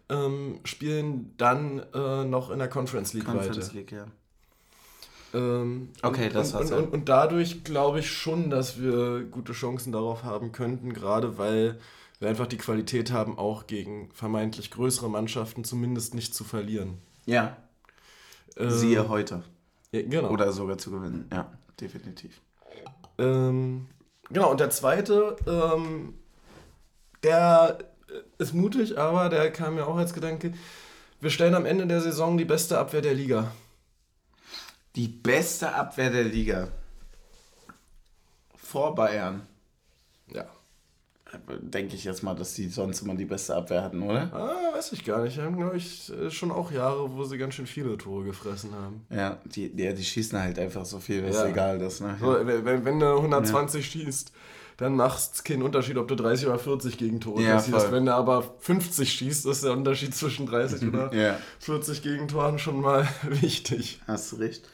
ähm, spielen dann äh, noch in der Conference League Conference weiter. League, ja. Ähm, okay, und, das und, und, und dadurch glaube ich schon, dass wir gute Chancen darauf haben könnten, gerade weil wir einfach die Qualität haben, auch gegen vermeintlich größere Mannschaften zumindest nicht zu verlieren. Ja. Ähm, Siehe heute. Ja, genau. Oder sogar zu gewinnen, ja, definitiv. Ähm, genau, und der zweite, ähm, der ist mutig, aber der kam mir auch als Gedanke, wir stellen am Ende der Saison die beste Abwehr der Liga. Die beste Abwehr der Liga. Vor Bayern. Ja. Denke ich jetzt mal, dass die sonst immer die beste Abwehr hatten, oder? Ah, weiß ich gar nicht. Die haben, glaube ich, äh, schon auch Jahre, wo sie ganz schön viele Tore gefressen haben. Ja, die, die, die schießen halt einfach so viel, dass Ja. egal ist. Ne? So, wenn, wenn du 120 schießt, dann macht es keinen Unterschied, ob du 30 oder 40 Gegentore Ja, voll. Wenn du aber 50 schießt, ist der Unterschied zwischen 30 oder Ja. 40 Gegentoren schon mal wichtig. Hast du recht.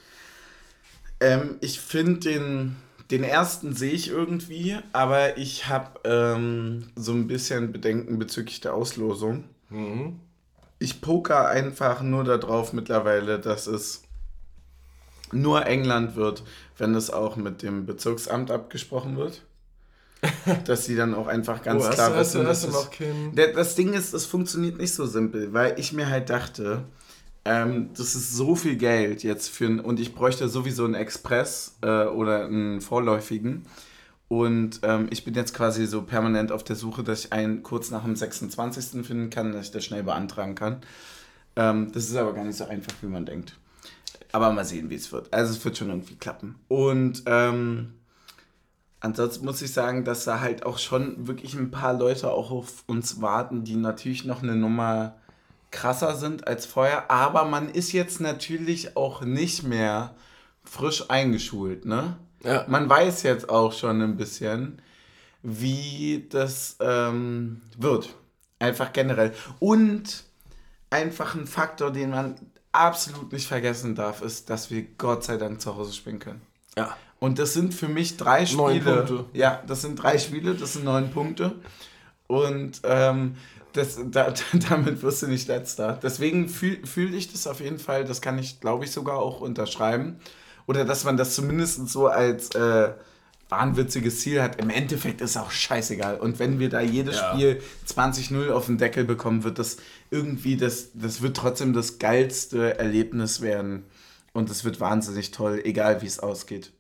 Ähm, ich finde den, den ersten sehe ich irgendwie, aber ich habe ähm, so ein bisschen Bedenken bezüglich der Auslosung. Mhm. Ich poker einfach nur darauf mittlerweile, dass es nur England wird, wenn es auch mit dem Bezirksamt abgesprochen wird. dass sie dann auch einfach ganz Oh, hast klar hast wissen, hast dass es- noch Der- Das Ding ist, es funktioniert nicht so simpel, weil ich mir halt dachte, ähm, das ist so viel Geld jetzt für und ich bräuchte sowieso einen Express äh, oder einen vorläufigen. Und ähm, ich bin jetzt quasi so permanent auf der Suche, dass ich einen kurz nach dem 26. finden kann, dass ich das schnell beantragen kann. Ähm, das ist aber gar nicht so einfach, wie man denkt. Aber mal sehen, wie es wird. Also es wird schon irgendwie klappen. Und ähm, ansonsten muss ich sagen, dass da halt auch schon wirklich ein paar Leute auch auf uns warten, die natürlich noch eine Nummer krasser sind als vorher. Aber man ist jetzt natürlich auch nicht mehr frisch eingeschult, ne? Ja. Man weiß jetzt auch schon ein bisschen, wie das ähm, wird. Einfach generell. Und einfach ein Faktor, den man absolut nicht vergessen darf, ist, dass wir Gott sei Dank zu Hause spielen können. Ja. Und das sind für mich drei Neun Spiele. Punkte. Ja, das sind drei Spiele, das sind neun Punkte. Und ähm, das, da, damit wirst du nicht letzter. Deswegen fühle fühl ich das auf jeden Fall, das kann ich, glaube ich, sogar auch unterschreiben. Oder dass man das zumindest so als äh, wahnwitziges Ziel hat. Im Endeffekt ist auch scheißegal. Und wenn wir da jedes Ja. Spiel 20-0 auf den Deckel bekommen, wird das irgendwie, das, das wird trotzdem das geilste Erlebnis werden. Und es wird wahnsinnig toll, egal wie es ausgeht.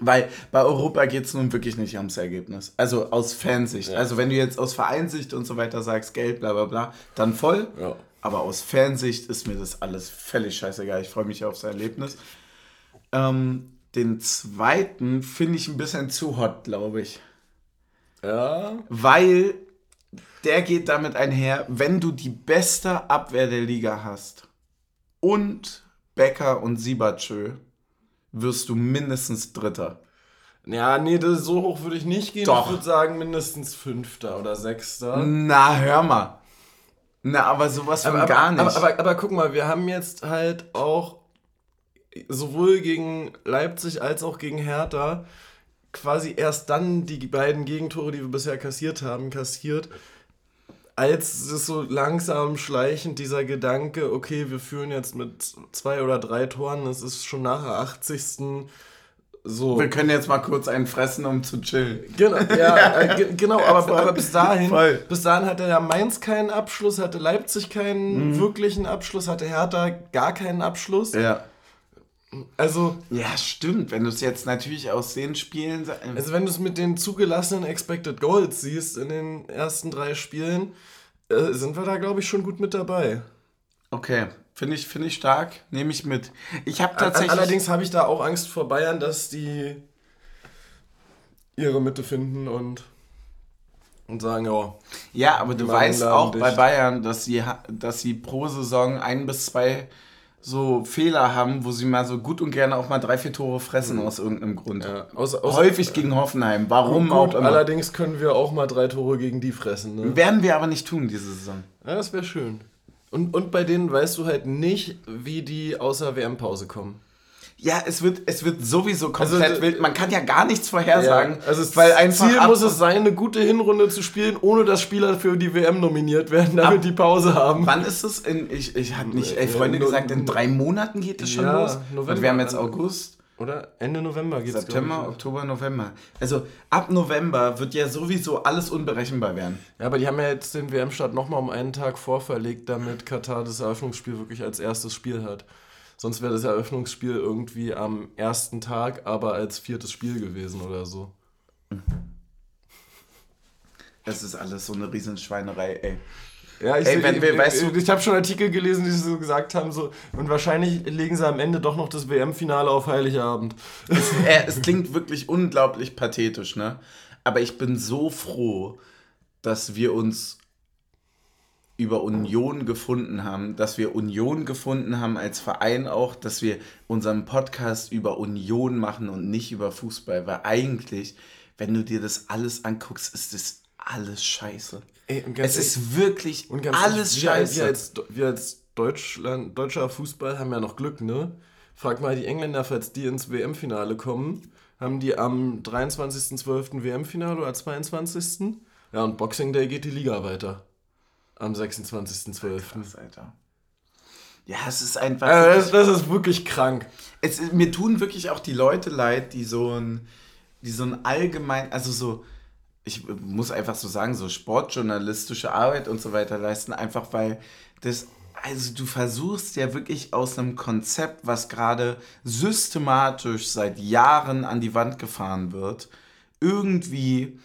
Weil bei Europa geht es nun wirklich nicht ums Ergebnis. Also aus Fansicht. Ja. Also wenn du jetzt aus Vereinssicht und so weiter sagst, Geld, bla bla bla, dann voll. Ja. Aber aus Fansicht ist mir das alles völlig scheißegal. Ich freue mich aufs Erlebnis. Ähm, den zweiten finde ich ein bisschen zu hot, glaube ich. Ja. Weil der geht damit einher, wenn du die beste Abwehr der Liga hast und Becker und Siebertschö, wirst du mindestens Dritter. Ja, nee, das, so hoch würde ich nicht gehen. Doch. Ich würde sagen mindestens Fünfter oder Sechster. Na, hör mal. Na, aber sowas von aber, gar nicht. Aber, aber, aber guck mal, wir haben jetzt halt auch sowohl gegen Leipzig als auch gegen Hertha quasi erst dann die beiden Gegentore, die wir bisher kassiert haben, kassiert, als es so langsam schleichend dieser Gedanke, okay, wir führen jetzt mit zwei oder drei Toren, es ist schon nach der 80. so. wir können jetzt mal kurz einen fressen, um zu chillen. Genau, ja, äh, ge- genau, aber, aber bis dahin, Voll. bis dahin hatte ja Mainz keinen Abschluss, hatte Leipzig keinen Mhm. wirklichen Abschluss, hatte Hertha gar keinen Abschluss. Ja. Also, Ja, stimmt. Wenn du es jetzt natürlich aus den Spielen. sa- also wenn du es mit den zugelassenen Expected Goals siehst in den ersten drei Spielen, äh, sind wir da, glaube ich, schon gut mit dabei. Okay. Finde ich, find ich stark. Nehme ich mit. Ich habe tatsächlich. Allerdings habe ich da auch Angst vor Bayern, dass die ihre Mitte finden und, und sagen, ja, Ja, aber du weißt auch bei dicht. Bayern, dass sie, dass sie pro Saison ein bis zwei so Fehler haben, wo sie mal so gut und gerne auch mal drei, vier Tore fressen aus irgendeinem Grund. ja außer, außer, Häufig gegen Hoffenheim. Warum Gut, auch immer. allerdings können wir auch mal drei Tore gegen die fressen. Ne? Werden wir aber nicht tun diese Saison. Ja, das wäre schön. Und, und bei denen weißt du halt nicht, wie die außer WM-Pause kommen. Ja, es wird, es wird sowieso komplett Also, wild. Man kann ja gar nichts vorhersagen. also das weil einfach Ziel ab- muss es sein, eine gute Hinrunde zu spielen, ohne dass Spieler für die WM nominiert werden, damit die Pause haben. Wann ist es? In, ich ich hatte nicht ey, Ja, Freunde no- gesagt, in drei Monaten geht es schon Ja, los. November. Und wir haben jetzt August. Oder Ende November geht's September, glaub ich. Oktober, November. Also ab November wird ja sowieso alles unberechenbar werden. Ja, aber die haben ja jetzt den WM-Start nochmal um einen Tag vorverlegt, damit Katar das Eröffnungsspiel wirklich als erstes Spiel hat. Sonst wäre das Eröffnungsspiel irgendwie am ersten Tag, aber als viertes Spiel gewesen oder so. Es ist alles so eine Riesenschweinerei, ey. Ja, ich, Ey, wenn, ich, weißt du, ich habe schon Artikel gelesen, die so gesagt haben, so, und wahrscheinlich legen sie am Ende doch noch das WM-Finale auf Heiligabend. Es, äh, es klingt wirklich unglaublich pathetisch, ne? Aber ich bin so froh, dass wir uns über Union gefunden haben, dass wir Union gefunden haben als Verein auch, dass wir unseren Podcast über Union machen und nicht über Fußball, weil eigentlich, wenn du dir das alles anguckst, ist das alles scheiße. Ey, es ist wirklich alles wir, scheiße. Wir als, wir als Deutschland, deutscher Fußball haben ja noch Glück, ne? Frag mal die Engländer, falls die ins WM-Finale kommen, haben die am 23.12. WM-Finale oder 22. Ja, und Boxing Day geht die Liga weiter. Am 26.12. Alter. Ja, es ist einfach. Äh, das, das, ist wirklich krank. Es, mir tun wirklich auch die Leute leid, die so ein, die so ein allgemein, also so ich muss einfach so sagen, so sportjournalistische Arbeit und so weiter leisten, einfach weil das, also du versuchst ja wirklich aus einem Konzept, was gerade systematisch seit Jahren an die Wand gefahren wird, irgendwie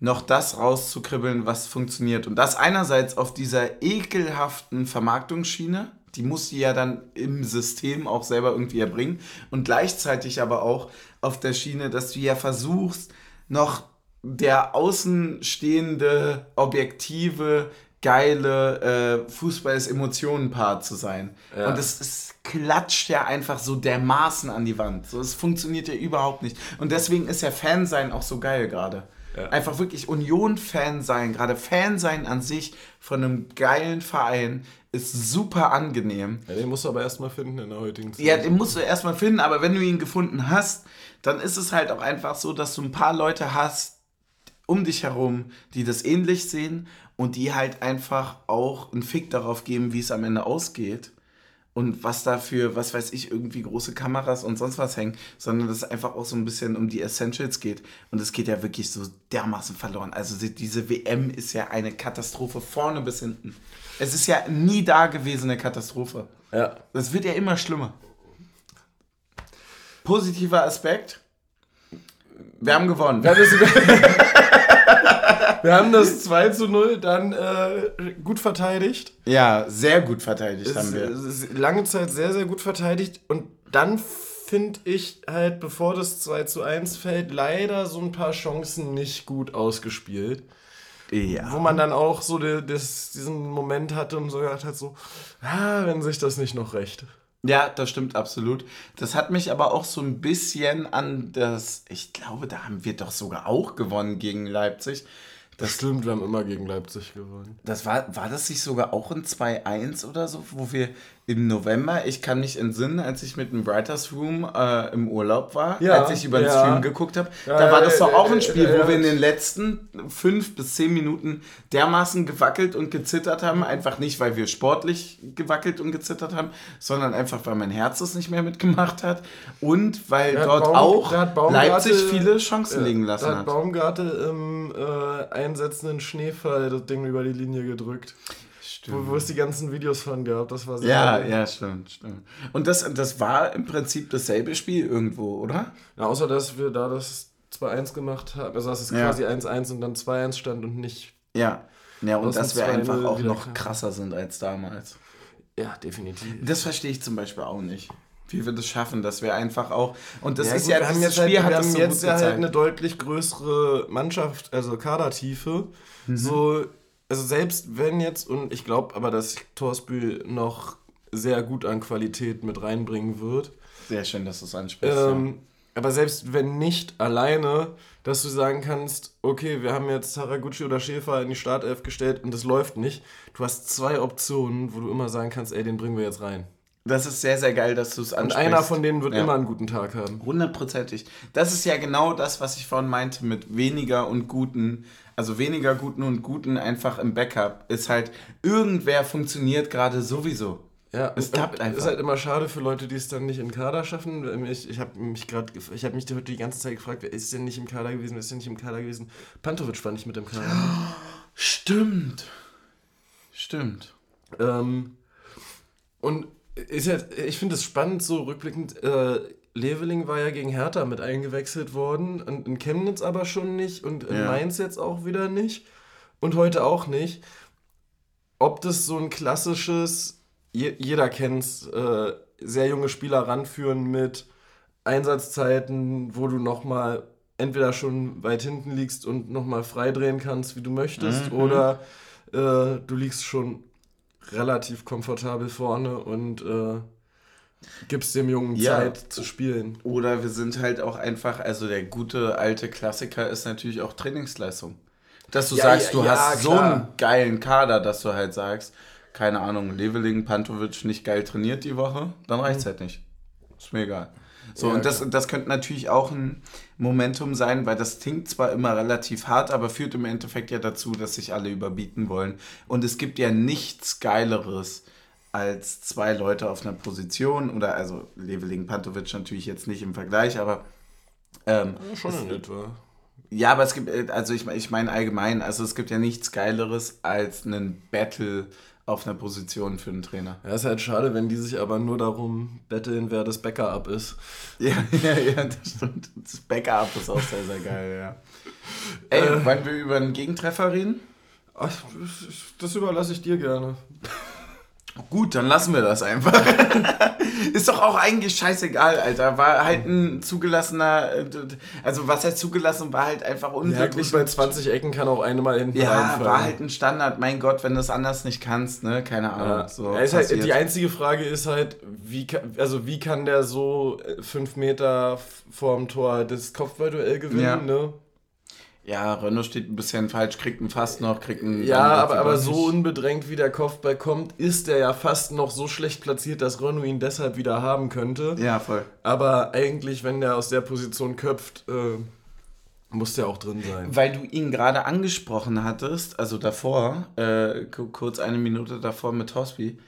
noch das rauszukribbeln, was funktioniert. Und das einerseits auf dieser ekelhaften Vermarktungsschiene, die muss sie ja dann im System auch selber irgendwie erbringen. Und gleichzeitig aber auch auf der Schiene, dass du ja versuchst, noch der außenstehende, objektive, geile äh, Fußball ist Emotionen-Part zu sein. Ja. Und es, es klatscht ja einfach so dermaßen an die Wand. So, es funktioniert ja überhaupt nicht. Und deswegen ist ja Fansein auch so geil gerade. Ja. Einfach wirklich Union-Fan sein, gerade Fan sein an sich von einem geilen Verein ist super angenehm. Ja, den musst du aber erstmal finden in der heutigen Zeit. Ja, den musst du erstmal finden, aber wenn du ihn gefunden hast, dann ist es halt auch einfach so, dass du ein paar Leute hast, um dich herum, die das ähnlich sehen und die halt einfach auch einen Fick darauf geben, wie es am Ende ausgeht. Und was dafür, was weiß ich, irgendwie große Kameras und sonst was hängen, sondern dass es einfach auch so ein bisschen um die Essentials geht. Und es geht ja wirklich so dermaßen verloren. Also diese WM ist ja eine Katastrophe vorne bis hinten. Es ist ja nie da gewesen eine Katastrophe. Ja. Das wird ja immer schlimmer. Positiver Aspekt. Wir haben gewonnen. Wir haben das 2 zu 0 dann äh, gut verteidigt. Ja, sehr gut verteidigt es, haben wir. lange Zeit sehr, sehr gut verteidigt. Und dann finde ich halt, bevor das 2 zu 1 fällt, leider so ein paar Chancen nicht gut ausgespielt. Ja. Wo man dann auch so die, das, diesen Moment hatte und so gedacht hat, so, ah, wenn sich das nicht noch recht. Ja, das stimmt absolut. Das hat mich aber auch so ein bisschen an das, ich glaube, da haben wir doch sogar auch gewonnen gegen Leipzig. Das stimmt, wir haben immer gegen Leipzig gewonnen. Das war, war das nicht sogar auch ein 2-1 oder so, wo wir im November, ich kann mich entsinnen, als ich mit dem Writers Room äh, im Urlaub war, ja, als ich über den ja. Stream geguckt habe, ja, da war das doch auch ein Spiel, wo wir in den letzten fünf bis zehn Minuten dermaßen gewackelt und gezittert haben. Einfach nicht, weil wir sportlich gewackelt und gezittert haben, sondern einfach, weil mein Herz es nicht mehr mitgemacht hat und weil dort Baum, auch Leipzig viele Chancen liegen lassen hat. hat Baumgarte im äh, einsetzenden Schneefall das Ding über die Linie gedrückt. Stimmt. Wo, wo es die ganzen Videos von gab, das war sehr Ja, geil. ja, stimmt, stimmt. Und das, das war im Prinzip dasselbe Spiel irgendwo, oder? Ja, außer dass wir da das 2-1 gemacht haben, also dass es ja. quasi 1-1 und dann 2-1 stand und nicht. Ja, ja und dass wir einfach auch noch krasser sind als damals. Ja, definitiv. Das verstehe ich zum Beispiel auch nicht wie wir das schaffen, dass wir einfach auch und das ja, ist gut, ja wir haben jetzt Spiel halt, wir haben so jetzt ja halt eine deutlich größere Mannschaft, also Kadertiefe. Mhm. So also selbst wenn jetzt, und ich glaube aber, dass Torsbühl noch sehr gut an Qualität mit reinbringen wird. Sehr schön, dass du es ansprichst. Ähm, ja. Aber selbst wenn nicht alleine, dass du sagen kannst, okay, wir haben jetzt Haraguchi oder Schäfer in die Startelf gestellt und es läuft nicht. Du hast zwei Optionen, wo du immer sagen kannst, ey, den bringen wir jetzt rein. Das ist sehr, sehr geil, dass du es ansprichst. Und einer von denen wird ja. immer einen guten Tag haben. Hundertprozentig. Das ist ja genau das, was ich vorhin meinte mit weniger und guten, also weniger guten und guten einfach im Backup. Ist halt, irgendwer funktioniert gerade sowieso. Ja, es klappt einfach. Ist halt immer schade für Leute, die es dann nicht den Kader schaffen. Ich, ich habe mich gerade, ich habe mich heute die ganze Zeit gefragt, wer ist denn nicht im Kader gewesen, wer ist denn nicht im Kader gewesen? Pantovic war nicht mit im Kader. Stimmt. Stimmt. Ähm, und ist ja, ich finde es spannend, so rückblickend. Äh, Leveling war ja gegen Hertha mit eingewechselt worden, und in Chemnitz aber schon nicht und in ja. Mainz jetzt auch wieder nicht und heute auch nicht. ob das so ein klassisches, je, jeder kennt äh, sehr junge Spieler ranführen mit Einsatzzeiten, wo du nochmal entweder schon weit hinten liegst und nochmal freidrehen kannst, wie du möchtest, mhm. oder äh, du liegst schon relativ komfortabel vorne und äh, gibst dem Jungen ja. Zeit zu spielen. Oder wir sind halt auch einfach, also der gute alte Klassiker ist natürlich auch Trainingsleistung. Dass du ja, sagst, ja, du hast so einen geilen Kader, dass du halt sagst, keine Ahnung, Leveling, Pantovic nicht geil trainiert die Woche, dann reicht es mhm. halt nicht. Ist mir egal. So, ja, und das, das könnte natürlich auch ein Momentum sein, weil das klingt zwar immer relativ hart, aber führt im Endeffekt ja dazu, dass sich alle überbieten wollen. Und es gibt ja nichts Geileres als zwei Leute auf einer Position oder also Leveling Pantovic natürlich jetzt nicht im Vergleich, aber ähm, ja, schon in etwa. Ja, aber es gibt, also ich, ich meine allgemein, also es gibt ja nichts Geileres als einen Battle auf einer Position für einen Trainer. Ja, ist halt schade, wenn die sich aber nur darum betteln, wer das Backup ist. Ja, ja, ja, das stimmt. Das Backup ist auch sehr, sehr geil, ja. Ey, äh, wollen wir über einen Gegentreffer reden? Ach, das überlasse ich dir gerne. Gut, dann lassen wir das einfach. ist doch auch eigentlich scheißegal, Alter. War halt ein zugelassener, also was heißt zugelassen, war halt einfach unglücklich. Ja, bei 20 Ecken kann auch eine mal hinten Ja, reinfallen. war halt ein Standard. Mein Gott, wenn du es anders nicht kannst, ne? Keine Ahnung. Ja. So ja, halt, die einzige Frage ist halt, wie, also wie kann der so fünf Meter vorm Tor das Kopfballduell gewinnen, ne? Ja, Renault steht ein bisschen falsch, kriegt einen fast noch, kriegt einen. Ja, aber, aber so unbedrängt wie der Kopfball kommt, ist er ja fast noch so schlecht platziert, dass Renault ihn deshalb wieder haben könnte. Ja, voll. Aber eigentlich, wenn der aus der Position köpft, äh, muss der auch drin sein. Weil du ihn gerade angesprochen hattest, also davor, äh, kurz eine Minute davor mit Tosby,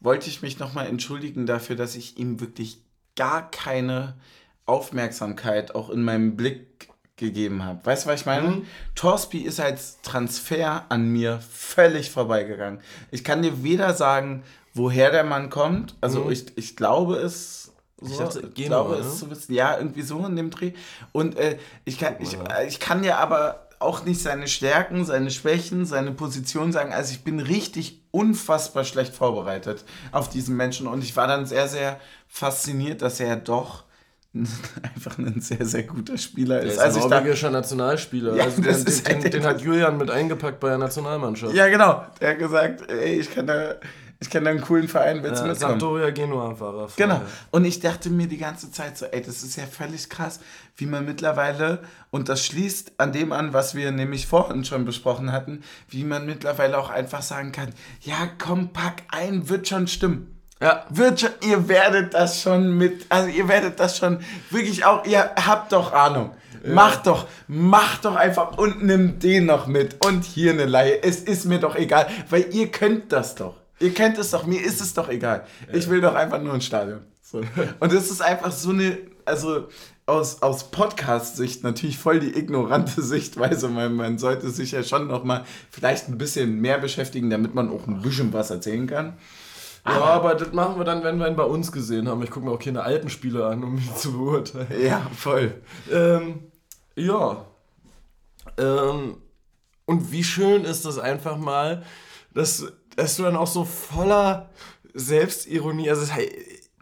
wollte ich mich nochmal entschuldigen dafür, dass ich ihm wirklich gar keine Aufmerksamkeit auch in meinem Blick gegeben habe. Weißt du, was ich meine? Mhm. Torsby ist als Transfer an mir völlig vorbeigegangen. Ich kann dir weder sagen, woher der Mann kommt. Also mhm. ich, ich glaube es. So, ich, dachte, ich glaube ne? es zu wissen. Ja, irgendwie so in dem Dreh. Und äh, ich, kann, ich, äh, ich kann dir aber auch nicht seine Stärken, seine Schwächen, seine Position sagen. Also ich bin richtig unfassbar schlecht vorbereitet auf diesen Menschen und ich war dann sehr, sehr fasziniert, dass er doch einfach ein sehr, sehr guter Spieler ist. Der ist also ein norwegischer Nationalspieler. Ja, also den, den, halt den, hat Julian mit eingepackt bei der Nationalmannschaft. Ja, genau. Der hat gesagt, ey, ich kann da, ich kenne da einen coolen Verein, willst du ja, mitkommen? Sampdoria Genua war er. Genau. Und ich dachte mir die ganze Zeit so, ey, das ist ja völlig krass, wie man mittlerweile, und das schließt an dem an, was wir nämlich vorhin schon besprochen hatten, wie man mittlerweile auch einfach sagen kann, ja, komm, pack ein, wird schon stimmen. Ja. Wird schon, ihr werdet das schon mit, also ihr werdet das schon wirklich auch, ihr habt doch Ahnung. Ja. Macht doch, macht doch einfach und nimm den noch mit und hier eine Laie. Es ist mir doch egal, weil ihr könnt das doch. Ihr kennt es doch, mir ist es doch egal. Ja. Ich will doch einfach nur ein Stadion. So. Und es ist einfach so eine, also aus, aus Podcast-Sicht natürlich voll die ignorante Sichtweise, weil man sollte sich ja schon noch mal vielleicht ein bisschen mehr beschäftigen, damit man auch ein bisschen was erzählen kann. Ja, aber das machen wir dann, wenn wir ihn bei uns gesehen haben. Ich gucke mir auch keine alten Spiele an, um ihn zu beurteilen. Ja, voll. Ähm, ja. Ähm, und wie schön ist das einfach mal, dass, dass du dann auch so voller Selbstironie, also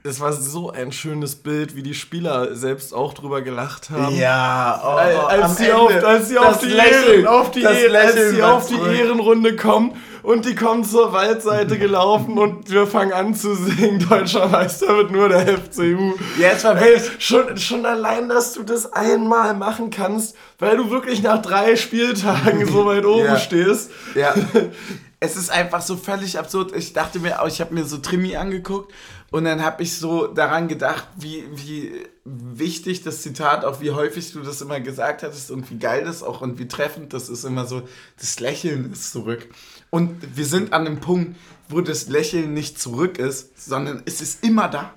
das war so ein schönes Bild, wie die Spieler selbst auch drüber gelacht haben. Ja, oh, als, sie auf, als sie auf die, Ehren, auf die, als sie auf die Ehrenrunde kommen und die kommen zur Waldseite gelaufen und wir fangen an zu singen, Deutscher Meister wird nur der FCU. Ja, es war hey, schon, schon allein, dass du das einmal machen kannst, weil du wirklich nach drei Spieltagen so weit oben ja. stehst. Ja. es ist einfach so völlig absurd. Ich dachte mir, ich habe mir so Trimi angeguckt und dann habe ich so daran gedacht, wie, wie wichtig das Zitat, auch wie häufig du das immer gesagt hattest und wie geil das auch und wie treffend das ist immer so, das Lächeln ist zurück. Und wir sind an einem Punkt, wo das Lächeln nicht zurück ist, sondern es ist immer da.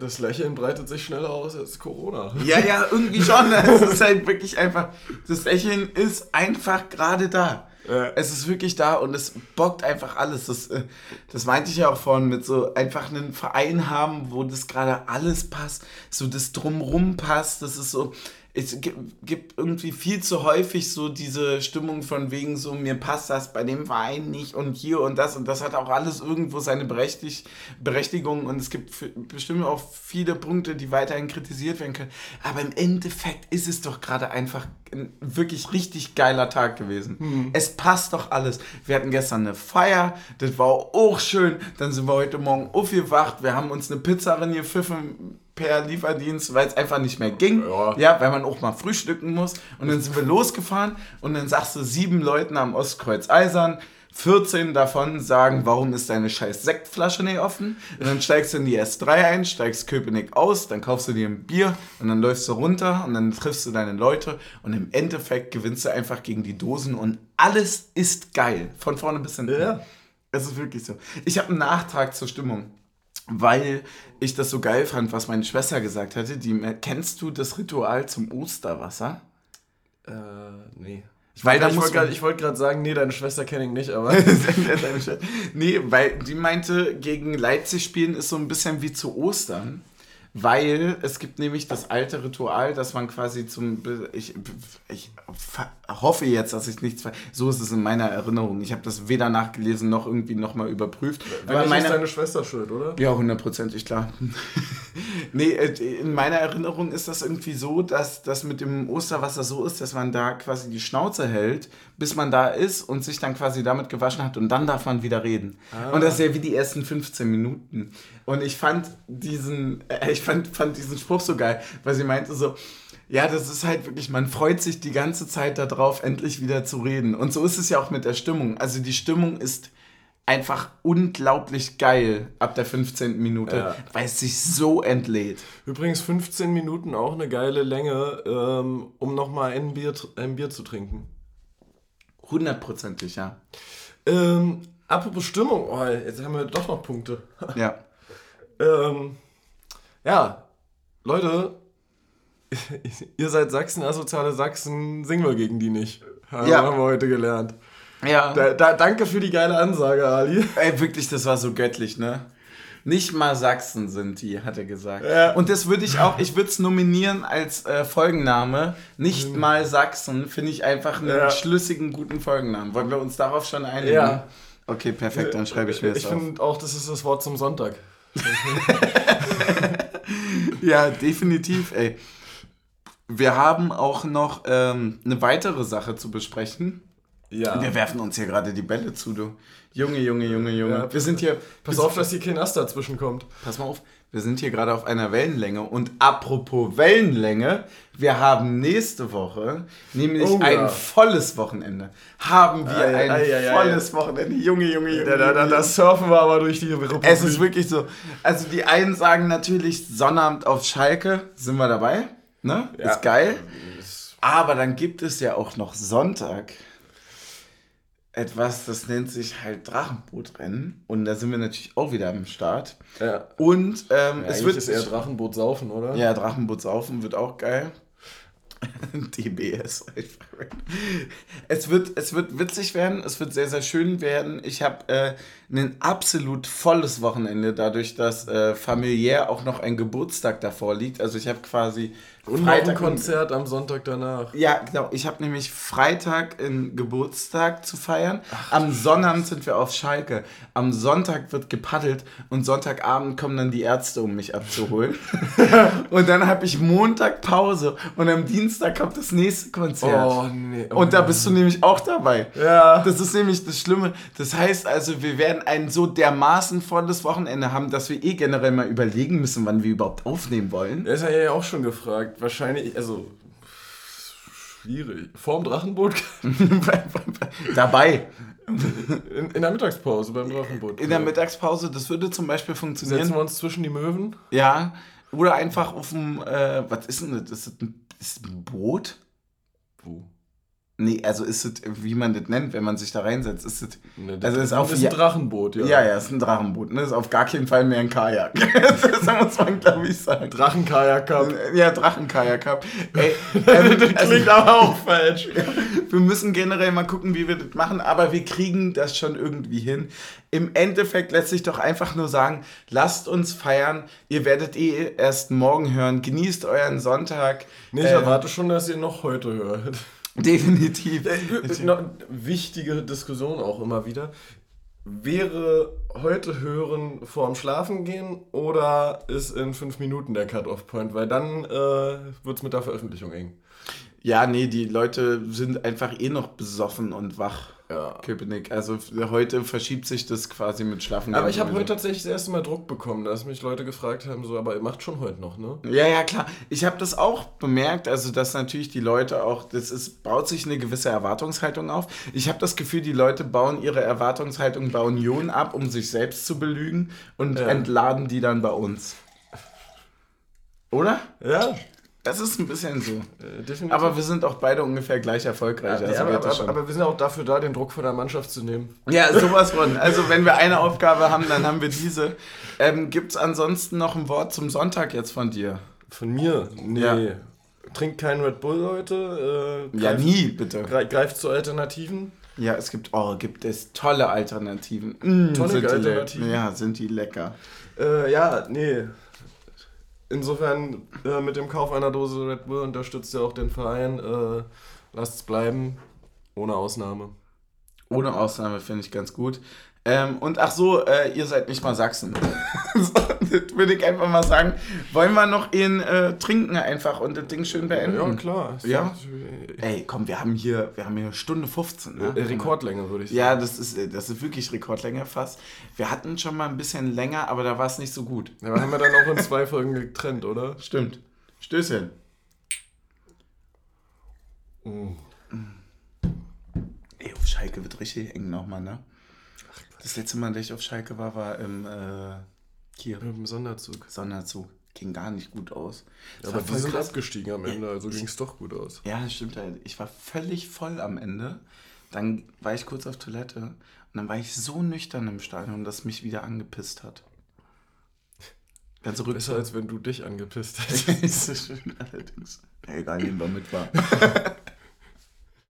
Das Lächeln breitet sich schneller aus als Corona. Ja, ja, irgendwie schon. Es ist halt wirklich einfach, das Lächeln ist einfach gerade da. Ja. Es ist wirklich da und es bockt einfach alles. Das, äh, das meinte ich ja auch vorhin mit so einfach einen Verein haben, wo das gerade alles passt, so das drumrum passt. Das ist so, es gibt irgendwie viel zu häufig so diese Stimmung von wegen so, mir passt das bei dem Verein nicht und hier und das und das hat auch alles irgendwo seine Berechtig Berechtigung und es gibt bestimmt auch viele Punkte, die weiterhin kritisiert werden können. Aber im Endeffekt ist es doch gerade einfach ein wirklich richtig geiler Tag gewesen. Mhm. Es passt doch alles. Wir hatten gestern eine Feier, das war auch schön. Dann sind wir heute Morgen aufgewacht, wir haben uns eine Pizzerin gepfiffen per Lieferdienst, weil es einfach nicht mehr ging. Ja. ja, weil man auch mal frühstücken muss. Und dann sind wir losgefahren und dann sagst du sieben Leuten am Ostkreuz Eisern, 14 davon sagen, warum ist deine scheiß Sektflasche nicht offen? Und dann steigst du in die S3 ein, steigst Köpenick aus, dann kaufst du dir ein Bier und dann läufst du runter und dann triffst du deine Leute und im Endeffekt gewinnst du einfach gegen die Dosen und alles ist geil. Von vorne bis hinten. Ja. Es ist wirklich so. Ich habe einen Nachtrag zur Stimmung weil ich das so geil fand, was meine Schwester gesagt hatte. Die, kennst du das Ritual zum Osterwasser? Äh, nee. Ich, weil ich wollte wollt gerade sagen, nee, deine Schwester kenne ich nicht, aber. nee, weil die meinte, gegen Leipzig spielen ist so ein bisschen wie zu Ostern weil es gibt nämlich das alte Ritual, dass man quasi zum. Ich, ich hoffe jetzt, dass ich nichts. So ist es in meiner Erinnerung. Ich habe das weder nachgelesen noch irgendwie nochmal überprüft. Wenn Aber meine, ist deine Schwester schuld, oder? Ja, hundertprozentig klar. nee, äh, in meiner Erinnerung ist das irgendwie so, dass das mit dem Osterwasser so ist, dass man da quasi die Schnauze hält, bis man da ist und sich dann quasi damit gewaschen hat und dann darf man wieder reden. Ah. Und das ist ja wie die ersten 15 Minuten. Und ich fand diesen, äh, ich fand, fand diesen Spruch so geil, weil sie meinte so, ja, das ist halt wirklich, man freut sich die ganze Zeit darauf, endlich wieder zu reden. Und so ist es ja auch mit der Stimmung. Also die Stimmung ist einfach unglaublich geil ab der 15. Minute, ja. weil es sich so entlädt. Übrigens 15 Minuten auch eine geile Länge, ähm, um nochmal ein Bier, ein Bier zu trinken. Hundertprozentig, ja. Ähm, apropos Stimmung, oh, jetzt haben wir doch noch Punkte. Ja. ähm, ja, Leute, ihr seid Sachsen, asoziale Sachsen, singen wir gegen die nicht. Haben, ja. haben wir heute gelernt. Ja. Da, da, danke für die geile Ansage, Ali. Ey, wirklich, das war so göttlich, ne? Nicht mal Sachsen sind die, hat er gesagt. Ja. Und das würde ich auch, ich würde es nominieren als äh, Folgenname. Nicht mhm. mal Sachsen, finde ich einfach einen ja. schlüssigen, guten Folgennamen. Wollen wir uns darauf schon einigen? Ja. Okay, perfekt, dann schreibe ich mir das Ich finde auch, das ist das Wort zum Sonntag. ja, definitiv, ey. Wir haben auch noch ähm, eine weitere Sache zu besprechen. Ja. Wir werfen uns hier gerade die Bälle zu, du. Junge, Junge, Junge, Junge. Ja, wir sind hier. Pass auf, dass hier kein Ast dazwischen kommt. Pass mal auf, wir sind hier gerade auf einer Wellenlänge. Und apropos Wellenlänge, wir haben nächste Woche, nämlich oh, ein volles Wochenende. Haben wir ah, ein ah, volles ja, Wochenende. Junge, Junge, Junge. Da, da, da, da surfen wir aber durch die Republik. Es ist wirklich so. Also die einen sagen natürlich Sonnabend auf Schalke, sind wir dabei. Ne? Ist geil. Aber dann gibt es ja auch noch Sonntag etwas, das nennt sich halt Drachenbootrennen. Und da sind wir natürlich auch wieder am Start. Ja. Und ähm, ja, es wird. ist eher Drachenboot saufen, oder? Ja, Drachenboot saufen wird auch geil. DBS. Es wird, es wird witzig werden, es wird sehr, sehr schön werden. Ich habe äh, ein absolut volles Wochenende, dadurch, dass äh, familiär auch noch ein Geburtstag davor liegt. Also ich habe quasi und Freitag ein Konzert am Sonntag danach. Ja, genau. Ich habe nämlich Freitag einen Geburtstag zu feiern. Ach, Am Sonnabend sind wir auf Schalke. Am Sonntag wird gepaddelt und Sonntagabend kommen dann die Ärzte, um mich abzuholen. und dann habe ich Montag Pause und am Dienstag kommt das nächste Konzert. Oh, nee. Oh, und da bist du nämlich auch dabei. Ja. Das ist nämlich das Schlimme. Das heißt also, wir werden ein so dermaßen volles Wochenende haben, dass wir eh generell mal überlegen müssen, wann wir überhaupt aufnehmen wollen. Das ist ja auch schon gefragt wahrscheinlich, also schwierig. Vorm Drachenboot? Dabei. In, in, der Mittagspause beim Drachenboot. In der Mittagspause, das würde zum Beispiel funktionieren. Setzen wir uns zwischen die Möwen? Ja. Oder einfach auf dem, äh, was ist denn das? Ist das ein, ist das ein Boot? Wo? Nee, also ist es, wie man das nennt, wenn man sich da reinsetzt, ist es. Ne, also ist auf ist ein Drachenboot, ja. Ja, ja, ist ein Drachenboot. Ne? Ist auf gar keinen Fall mehr ein Kajak. das muss man, glaube ich, sagen. Drachenkajak Cup. Ja, Drachenkajak Cup. Ey, ähm, das klingt also, aber auch falsch. wir müssen generell mal gucken, wie wir das machen, aber wir kriegen das schon irgendwie hin. Im Endeffekt lässt sich doch einfach nur sagen, lasst uns feiern. Ihr werdet eh erst morgen hören. Genießt euren Sonntag. Nee, ich äh, erwarte schon, dass ihr noch heute hört. Definitiv. Äh, wichtige Diskussion auch immer wieder. Wäre heute hören vorm Schlafen gehen oder ist in fünf Minuten der Cut-Off-Point? Weil dann äh, wird es mit der Veröffentlichung eng. Ja, nee, die Leute sind einfach eh noch besoffen und wach. Ja. Köpenick. Also heute verschiebt sich das quasi mit Schlafen. Aber ich habe heute tatsächlich das erste Mal Druck bekommen, dass mich Leute gefragt haben, so, aber ihr macht schon heute noch, ne? Ja, ja, klar. Ich habe das auch bemerkt, also dass natürlich die Leute auch, das ist, baut sich eine gewisse Erwartungshaltung auf. Ich habe das Gefühl, die Leute bauen ihre Erwartungshaltung bei Union ab, um sich selbst zu belügen und ja. entladen die dann bei uns. Oder? Ja. Das ist ein bisschen so. Äh, aber wir sind auch beide ungefähr gleich erfolgreich. Ja, also aber, aber, aber, wir sind auch dafür da, den Druck von der Mannschaft zu nehmen. Ja, sowas von. Also wenn wir eine Aufgabe haben, dann haben wir diese. Ähm, Gibt es ansonsten noch ein Wort zum Sonntag jetzt von dir? Von mir? Nee. Ja. Trinkt keinen Red Bull, Leute. Äh, ja, nie, bitte. Greift zu Alternativen. Ja, es gibt, oh, gibt es tolle Alternativen. Mm, tolle Alternativen. Ja, sind die lecker. Äh, ja, nee. Insofern äh, mit dem Kauf einer Dose Red Bull unterstützt ihr auch den Verein. Äh, Lasst es bleiben, ohne Ausnahme. Ohne Ausnahme finde ich ganz gut. Ähm, und ach so, äh, ihr seid nicht mal Sachsen. so, das würde ich einfach mal sagen. Wollen wir noch ihn äh, trinken einfach und das Ding schön beenden? Ja, klar. Ja? Ey, komm, wir haben hier, wir haben hier eine Stunde 15. Ne? Äh, Rekordlänge, würde ich sagen. Ja, das ist, das ist wirklich Rekordlänge fast. Wir hatten schon mal ein bisschen länger, aber da war es nicht so gut. Ja, aber haben wir dann auch in zwei Folgen getrennt, oder? Stimmt. Stößchen. Mm. Ey, auf Schalke wird richtig eng nochmal, ne? Das letzte Mal, dass ich auf Schalke war, war im äh, hier. Im Sonderzug. Sonderzug. Ging gar nicht gut aus. Ja, aber wir sind krass. abgestiegen am Ende, also ging es doch gut aus. Ja, das stimmt halt. Ich war völlig voll am Ende. Dann war ich kurz auf Toilette und dann war ich so nüchtern im Stadion, dass mich wieder angepisst hat. Ganz zurück. Besser als wenn du dich angepisst hättest. das ist schön, allerdings. Egal, nehmen wir mit war.